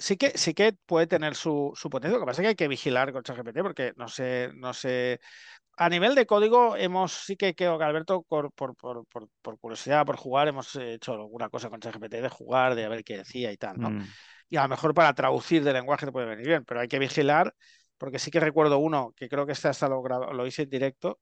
Speaker 2: Sí, que, sí que puede tener su, su potencia. Lo que pasa es que hay que vigilar con ChatGPT porque no sé, no sé a nivel de código, hemos sí que creo que Alberto, por, por, por, por, curiosidad, por jugar, hemos hecho alguna cosa con ChatGPT de jugar, de ver qué decía y tal, ¿no?
Speaker 1: Mm.
Speaker 2: Y a lo mejor para traducir de lenguaje te puede venir bien, pero hay que vigilar, porque sí que recuerdo uno, que creo que este hasta lo, lo hice en directo,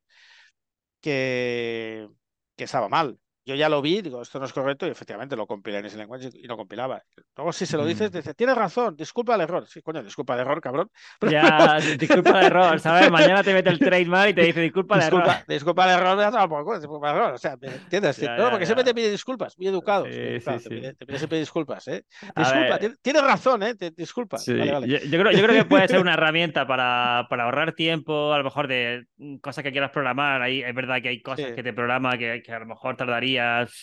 Speaker 2: que, que estaba mal. Yo ya lo vi, digo, esto no es correcto, y efectivamente lo compilé en ese lenguaje y no compilaba. Luego, si se lo dices, mm. dice, tienes razón, disculpa el error. Sí, coño, disculpa el error, cabrón.
Speaker 1: Ya, disculpa el error, ¿sabes? Mañana te mete el trademark y te dice, disculpa el error.
Speaker 2: Disculpa el error, poco, disculpa el error. O sea, ¿me entiendes? no, porque siempre te pide disculpas, muy educado. Sí, sí, te, pide, te, pide, siempre disculpas, ¿eh? Disculpa, tienes razón, ¿eh? Te, disculpa.
Speaker 1: Vale, vale. Yo, yo, creo, yo creo que puede ser una herramienta para, para ahorrar tiempo, a lo mejor de cosas que quieras programar. Ahí es verdad que hay cosas que te programa que, que a lo mejor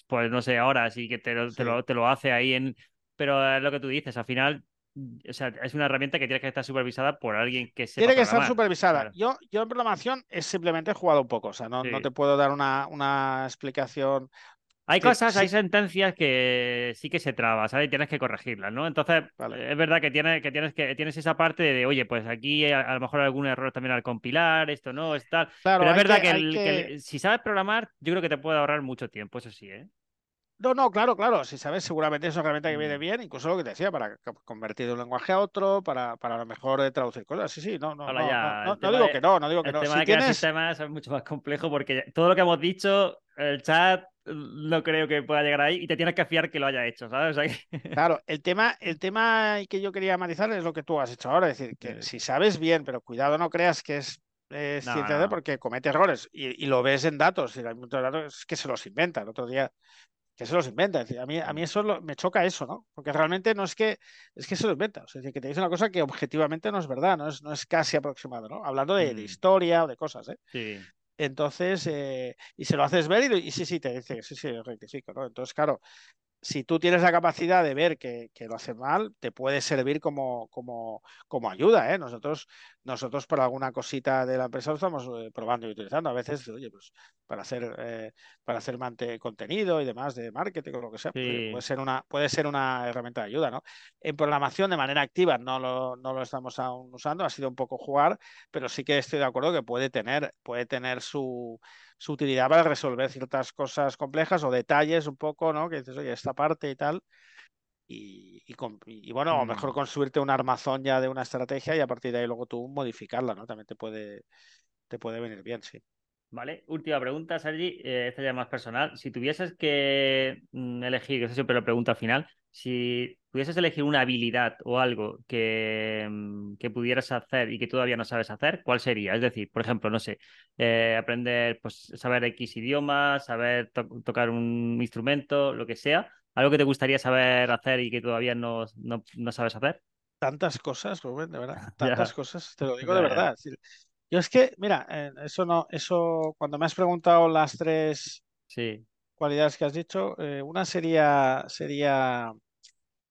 Speaker 1: pues no sé, horas y que te lo, te lo, te lo hace ahí en... Pero es lo que tú dices, al final o sea, es una herramienta que tiene que estar supervisada por alguien que sepa
Speaker 2: Tiene que estar supervisada. Yo, yo en programación es simplemente he jugado un poco, o sea, no, no te puedo dar una, una explicación.
Speaker 1: Hay cosas, hay sentencias que sí que se traba, ¿sabes? Y tienes que corregirlas, ¿no? Entonces, es verdad que tienes, que tienes que tienes esa parte de, oye, pues aquí a, lo mejor hay algún error también al compilar, esto no, es tal. Pero es verdad que, si sabes programar, yo creo que te puede ahorrar mucho tiempo, eso sí, ¿eh?
Speaker 2: No, no, claro, claro. Si sabes, seguramente es una herramienta que viene mm. bien, incluso lo que te decía, para convertir de un lenguaje a otro, para, para a lo mejor eh, traducir cosas. Sí, sí, no, no, no, no, digo que no, no digo que
Speaker 1: el
Speaker 2: no.
Speaker 1: Tema de tienes... sistemas es mucho más complejo porque todo lo que hemos dicho, el chat no creo que pueda llegar ahí y te tienes que fiar que lo haya hecho, ¿sabes?
Speaker 2: Claro, el tema, el tema que yo quería analizar es lo que tú has hecho ahora, es decir, que si sabes bien, pero cuidado, no creas que es ciencia porque comete errores y, lo ves en datos, y hay muchos datos que se los inventa. El otro día que se los inventa. a mí, a mí mm. eso me choca eso, ¿no? Porque realmente no es que es que se lo inventa. es decir, que te dice una cosa que objetivamente no es verdad, no es, no es casi aproximado, ¿no? Hablando de, mm. historia o de cosas, ¿eh?
Speaker 1: Sí.
Speaker 2: Entonces, eh, y se lo haces ver y, sí, sí, te dice, sí, sí, rectifico, ¿no? Entonces, claro, si tú tienes la capacidad de ver que, lo hace mal, te puede servir como, como, como ayuda. ¿eh? Nosotros, nosotros para alguna cosita de la empresa lo estamos eh, probando y utilizando. A veces, oye, pues para hacer, eh, para hacer contenido y demás de marketing o lo que sea, pues, puede, ser una, puede ser una herramienta de ayuda. ¿no? En programación de manera activa no lo, no lo estamos aún usando, ha sido un poco jugar, pero sí que estoy de acuerdo que puede tener, puede tener su su utilidad para resolver ciertas cosas complejas o detalles un poco, ¿no? Que dices, oye, esta parte y tal. Y, y, bueno, a mejor mm. construirte un armazón ya de una estrategia y a partir de ahí luego tú modificarla, ¿no? También te puede, te puede venir bien, sí.
Speaker 1: Vale, última pregunta, Sergi. Eh, esta ya es más personal. Si tuvieses que mm, elegir, que eso siempre lo pregunta al final, si pudieses elegir una habilidad o algo que, mm, que, pudieras hacer y que todavía no sabes hacer, ¿cuál sería? Es decir, por ejemplo, no sé, eh, aprender, pues saber X idiomas, saber tocar un instrumento, lo que sea, algo que te gustaría saber hacer y que todavía no, no, sabes hacer.
Speaker 2: Tantas cosas, Rubén, de verdad, tantas cosas, te lo digo de verdad. Yo es que, mira, eh, eso no, eso cuando me has preguntado las tres cualidades que has dicho, eh, una sería, sería,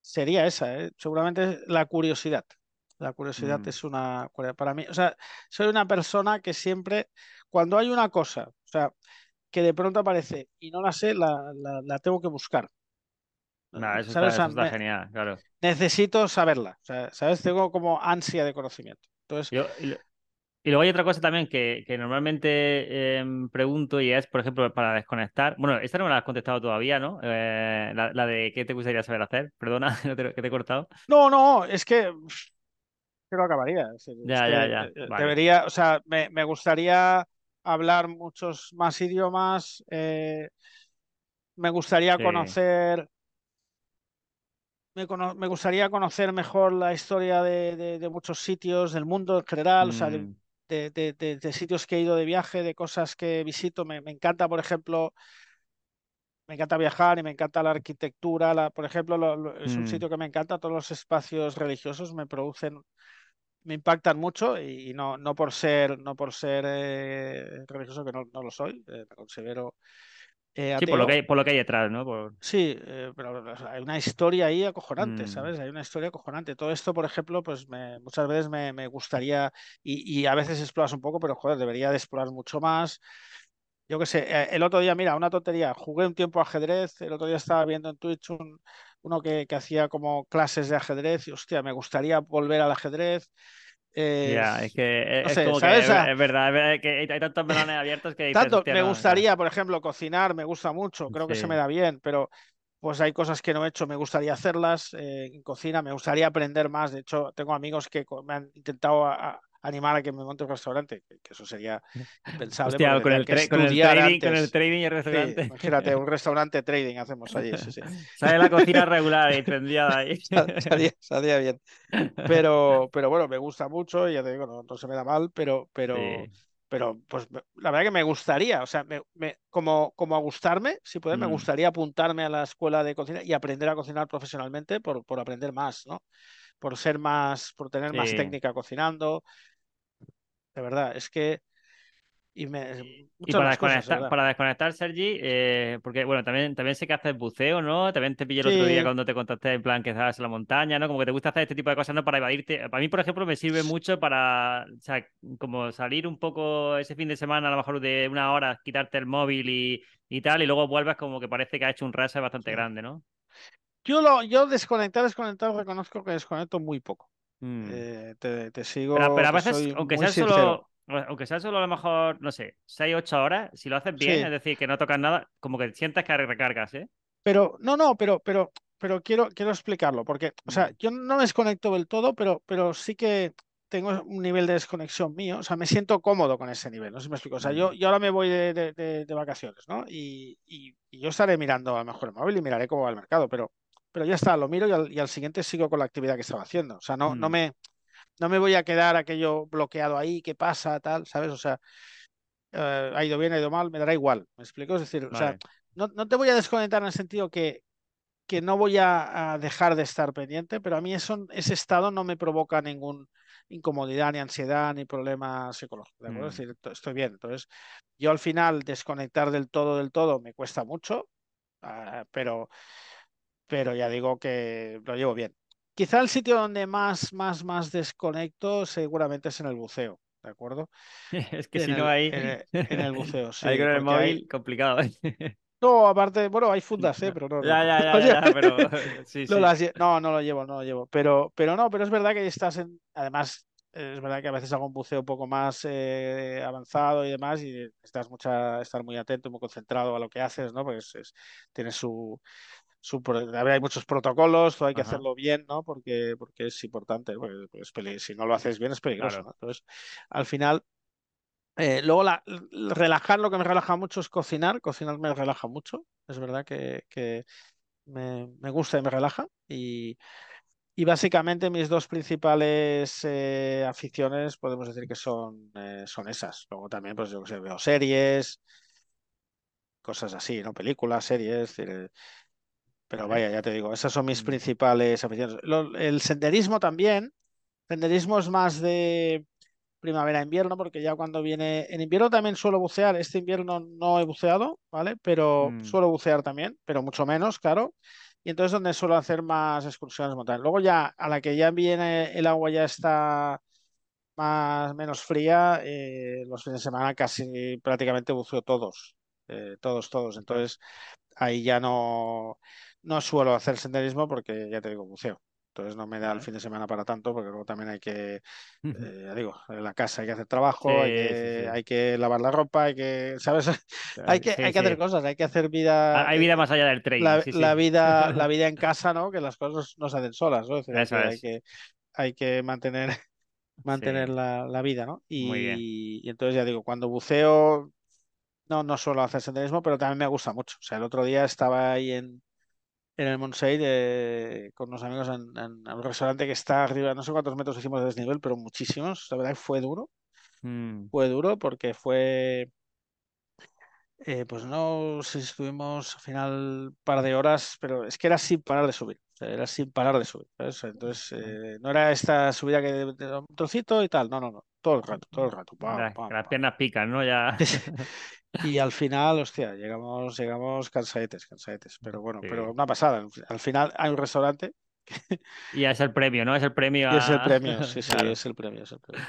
Speaker 2: sería esa, ¿eh? seguramente la curiosidad. La curiosidad mm. es una para mí. O sea, soy una persona que siempre, cuando hay una cosa, o sea, que de pronto aparece y no la sé, la, tengo que buscar.
Speaker 1: Eso, Está, genial, claro.
Speaker 2: Necesito saberla. ¿sabes? Tengo como ansia de conocimiento. Entonces,
Speaker 1: y luego hay otra cosa también que, normalmente em, pregunto y es, por ejemplo, para desconectar. Bueno, esta no me la has contestado todavía, ¿no? Eh, la, de qué te gustaría saber hacer. Perdona, que te he cortado.
Speaker 2: No, no, es que creo acabaría.
Speaker 1: ya, ya, ya.
Speaker 2: Debería, o sea, me, gustaría hablar muchos más idiomas. Eh, me gustaría conocer me, gustaría conocer mejor la historia de, muchos sitios del mundo en general, o sea, mm de, sitios que he ido de viaje, de cosas que visito. Me, encanta, por ejemplo, me encanta viajar y me encanta la arquitectura. La, por ejemplo, es un mm. sitio que me encanta. Todos los espacios religiosos me producen, me impactan mucho y, no, no por ser, no por ser eh, religioso, que no, lo soy, eh, me considero
Speaker 1: eh, sí, por lo, que hay, por lo que hay detrás, ¿no?
Speaker 2: Sí, eh, pero hay una historia ahí acojonante, mm. ¿sabes? Hay una historia acojonante. Todo esto, por ejemplo, pues muchas veces me, gustaría, y, a veces exploras un poco, pero joder, debería de explorar mucho más. Yo qué sé, eh, el otro día, mira, una tontería, jugué un tiempo ajedrez, el otro día estaba viendo en Twitch uno que, que hacía como clases de ajedrez, y hostia, me gustaría volver al ajedrez.
Speaker 1: Ya, es que es, como que es, verdad, que hay tantos melones abiertos que
Speaker 2: Tanto, me gustaría, por ejemplo, cocinar, me gusta mucho, creo que se me da bien, pero pues hay cosas que no he hecho, me gustaría hacerlas eh, en cocina, me gustaría aprender más. De hecho, tengo amigos que me han intentado animar a que me monte un restaurante, que, eso sería impensable.
Speaker 1: Hostia, con el, con, el trading, con el trading y el restaurante.
Speaker 2: imagínate, un restaurante trading hacemos allí. Sí,
Speaker 1: Sale la cocina regular y prendida ahí.
Speaker 2: Salía, bien. Pero, pero bueno, me gusta mucho y ya te digo, no, se me da mal, pero, pero, pero pues la verdad que me gustaría, o sea, me, como, como a gustarme, si puede, me mm. gustaría apuntarme a la escuela de cocina y aprender a cocinar profesionalmente por, por aprender más, ¿no? Por ser más, por tener más técnica cocinando, de verdad, es que... Y, me,
Speaker 1: para, desconectar, para desconectar, Sergi, eh, porque bueno, también, también sé que haces buceo, ¿no? También te pillé el otro día cuando te contacté en plan que estabas en la montaña, ¿no? Como que te gusta hacer este tipo de cosas, ¿no? Para evadirte. Para mí, por ejemplo, me sirve mucho para, o sea, como salir un poco ese fin de semana, a lo mejor de una hora, quitarte el móvil y, y tal, y luego vuelvas como que parece que ha hecho un reset bastante grande, ¿no?
Speaker 2: Yo, lo, yo desconectar, desconectar, reconozco que desconecto muy poco. Mm. Eh, te, sigo.
Speaker 1: Pero, a veces, aunque sea solo. Aunque sea solo a lo mejor, no sé, 6, 8 horas, si lo haces bien, es decir, que no tocas nada, como que sientes que recargas, ¿eh?
Speaker 2: Pero, no, no, pero, pero, pero quiero, quiero explicarlo, porque, o sea, mm. yo no me desconecto del todo, pero, pero sí que tengo un nivel de desconexión mío, o sea, me siento cómodo con ese nivel, no sé si me explico. O sea, yo,
Speaker 1: Mm.
Speaker 2: yo ahora me voy de, de- de- de vacaciones, ¿no? Y, y- y yo estaré mirando a lo mejor el móvil y miraré cómo va el mercado, pero, pero ya está, lo miro y al, y al siguiente sigo con la actividad que estaba haciendo. O sea, no, no
Speaker 1: Mm.
Speaker 2: me, no me voy a quedar aquello bloqueado ahí, qué pasa, tal, ¿sabes? O sea, eh, ha ido bien, ha ido mal, me dará igual, ¿me explico? Es decir, o sea, no, no te voy a desconectar en el sentido que, que no voy a, a dejar de estar pendiente, pero a mí eso, ese estado no me provoca ningún incomodidad, ni ansiedad, ni problema psicológico, ¿de acuerdo? Es
Speaker 1: Mm.
Speaker 2: decir, to- estoy bien. Entonces, yo al final desconectar del todo, del todo, me cuesta mucho, ah, pero, pero ya digo que lo llevo bien. Quizá el sitio donde más, más, más desconecto seguramente es en el buceo, ¿de acuerdo?
Speaker 1: Es que
Speaker 2: En
Speaker 1: si no
Speaker 2: el,
Speaker 1: hay.
Speaker 2: en el- en el buceo, sí,
Speaker 1: Ahí con el
Speaker 2: porque hay,
Speaker 1: móvil, complicado.
Speaker 2: no, aparte, bueno, hay fundas, ¿eh? Pero no, no,
Speaker 1: Ya, ya,
Speaker 2: no
Speaker 1: ya, ya, ya, pero sí,
Speaker 2: no,
Speaker 1: sí.
Speaker 2: las no, no lo llevo, no lo llevo. Pero, pero no, pero es verdad que estás en. Además, eh, es verdad que a veces hago un buceo un poco más eh, avanzado y demás, y estás mucha, estar muy atento, muy concentrado a lo que haces, ¿no? Porque es, es- tiene su, a ver, hay muchos protocolos, todo hay que
Speaker 1: Ajá,
Speaker 2: hacerlo bien, ¿no? Porque, porque es importante, porque es si no lo haces bien es peligroso,
Speaker 1: claro.
Speaker 2: ¿no? Entonces, al final. Eh, luego, la, relajar, lo que me relaja mucho es cocinar. Cocinar me relaja mucho. Es verdad que, que me, me gusta y me relaja. Y, y básicamente mis dos principales eh, aficiones podemos decir que son, eh, son esas. Luego también, pues yo que sé, veo series, cosas así, ¿no? Películas, series. Pero vaya, ya te digo, esas son mis principales aficiones. Lo- el senderismo también. Senderismo es más de primavera-invierno, porque ya cuando viene, en invierno también suelo bucear, este invierno no he buceado, ¿vale? Pero
Speaker 1: Mm,
Speaker 2: suelo bucear también, pero mucho menos, claro. Y entonces donde suelo hacer más excursiones montañas. Luego ya, a la que ya viene el agua ya está más, menos fría, eh, los fines de semana casi prácticamente buceo todos, eh, todos, todos. Entonces ahí ya no, no suelo hacer senderismo porque ya te digo, buceo. Entonces no me da el fin de semana para tanto, porque luego también hay que, eh, ya digo, en la casa hay que hacer trabajo, hay
Speaker 1: Sí,
Speaker 2: que,
Speaker 1: sí.
Speaker 2: hay que lavar la ropa, hay que, ¿sabes? Hay que, hay que hacer cosas, hay que hacer
Speaker 1: Ha-
Speaker 2: vida,
Speaker 1: Hay
Speaker 2: eh,
Speaker 1: vida más allá del trading,
Speaker 2: la, vida, la vida en casa, ¿no? Que las cosas no se hacen solas, ¿no? Es decir, hay
Speaker 1: Eso
Speaker 2: que, hay
Speaker 1: es.
Speaker 2: que, hay que mantener, mantener la, la vida, ¿no?
Speaker 1: muy bien.
Speaker 2: Y, y entonces ya digo, cuando buceo, no, no suelo hacer senderismo, pero también me gusta mucho. O sea, el otro día estaba ahí en, en el Montseny eh, con unos amigos en, un restaurante que está arriba, no sé cuántos metros hicimos de desnivel, pero muchísimos. La verdad que fue duro,
Speaker 1: Mm,
Speaker 2: fue duro porque fue, eh, pues no sé si estuvimos al final un par de horas, pero es que era sin parar de subir. Sea, era sin parar de subir. ¿sabes? Entonces, eh, no era esta subida que de, de un trocito y tal, no, no, no, todo el rato, todo el rato, pam, pam,
Speaker 1: las piernas pican, ¿no? Ya.
Speaker 2: Y al final, hostia, llegamos, llegamos cansadetes, cansadetes. Pero bueno,
Speaker 1: Sí.
Speaker 2: pero una pasada. Al final hay un restaurante
Speaker 1: Y es el premio, ¿no? Es el premio
Speaker 2: y es el premio, sí, sí,
Speaker 1: Claro.
Speaker 2: es el premio, es el premio.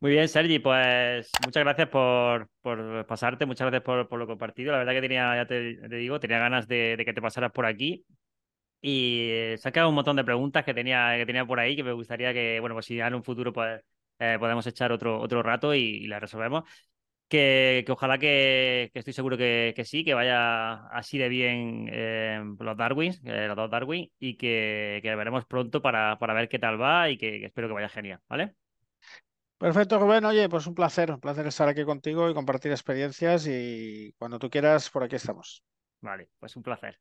Speaker 1: Muy bien, Sergi, pues muchas gracias por, por pasarte, muchas gracias por, por lo compartido. La verdad que tenía, ya te, te digo, tenía ganas de, de que te pasaras por aquí. Y se han quedado un montón de preguntas que tenía, que tenía por ahí que me gustaría que, bueno, pues si en un futuro pues, eh, podemos echar otro, otro rato y, y las resolvemos. Que, que ojalá que, que estoy seguro que, que sí, que vaya así de bien eh, los Darwins, eh, los dos Darwin, y que, que veremos pronto para, para ver qué tal va y que espero que vaya genial, ¿vale?
Speaker 2: Perfecto, Rubén. Oye, pues un placer, un placer estar aquí contigo y compartir experiencias y cuando tú quieras, por aquí estamos.
Speaker 1: Vale, pues un placer.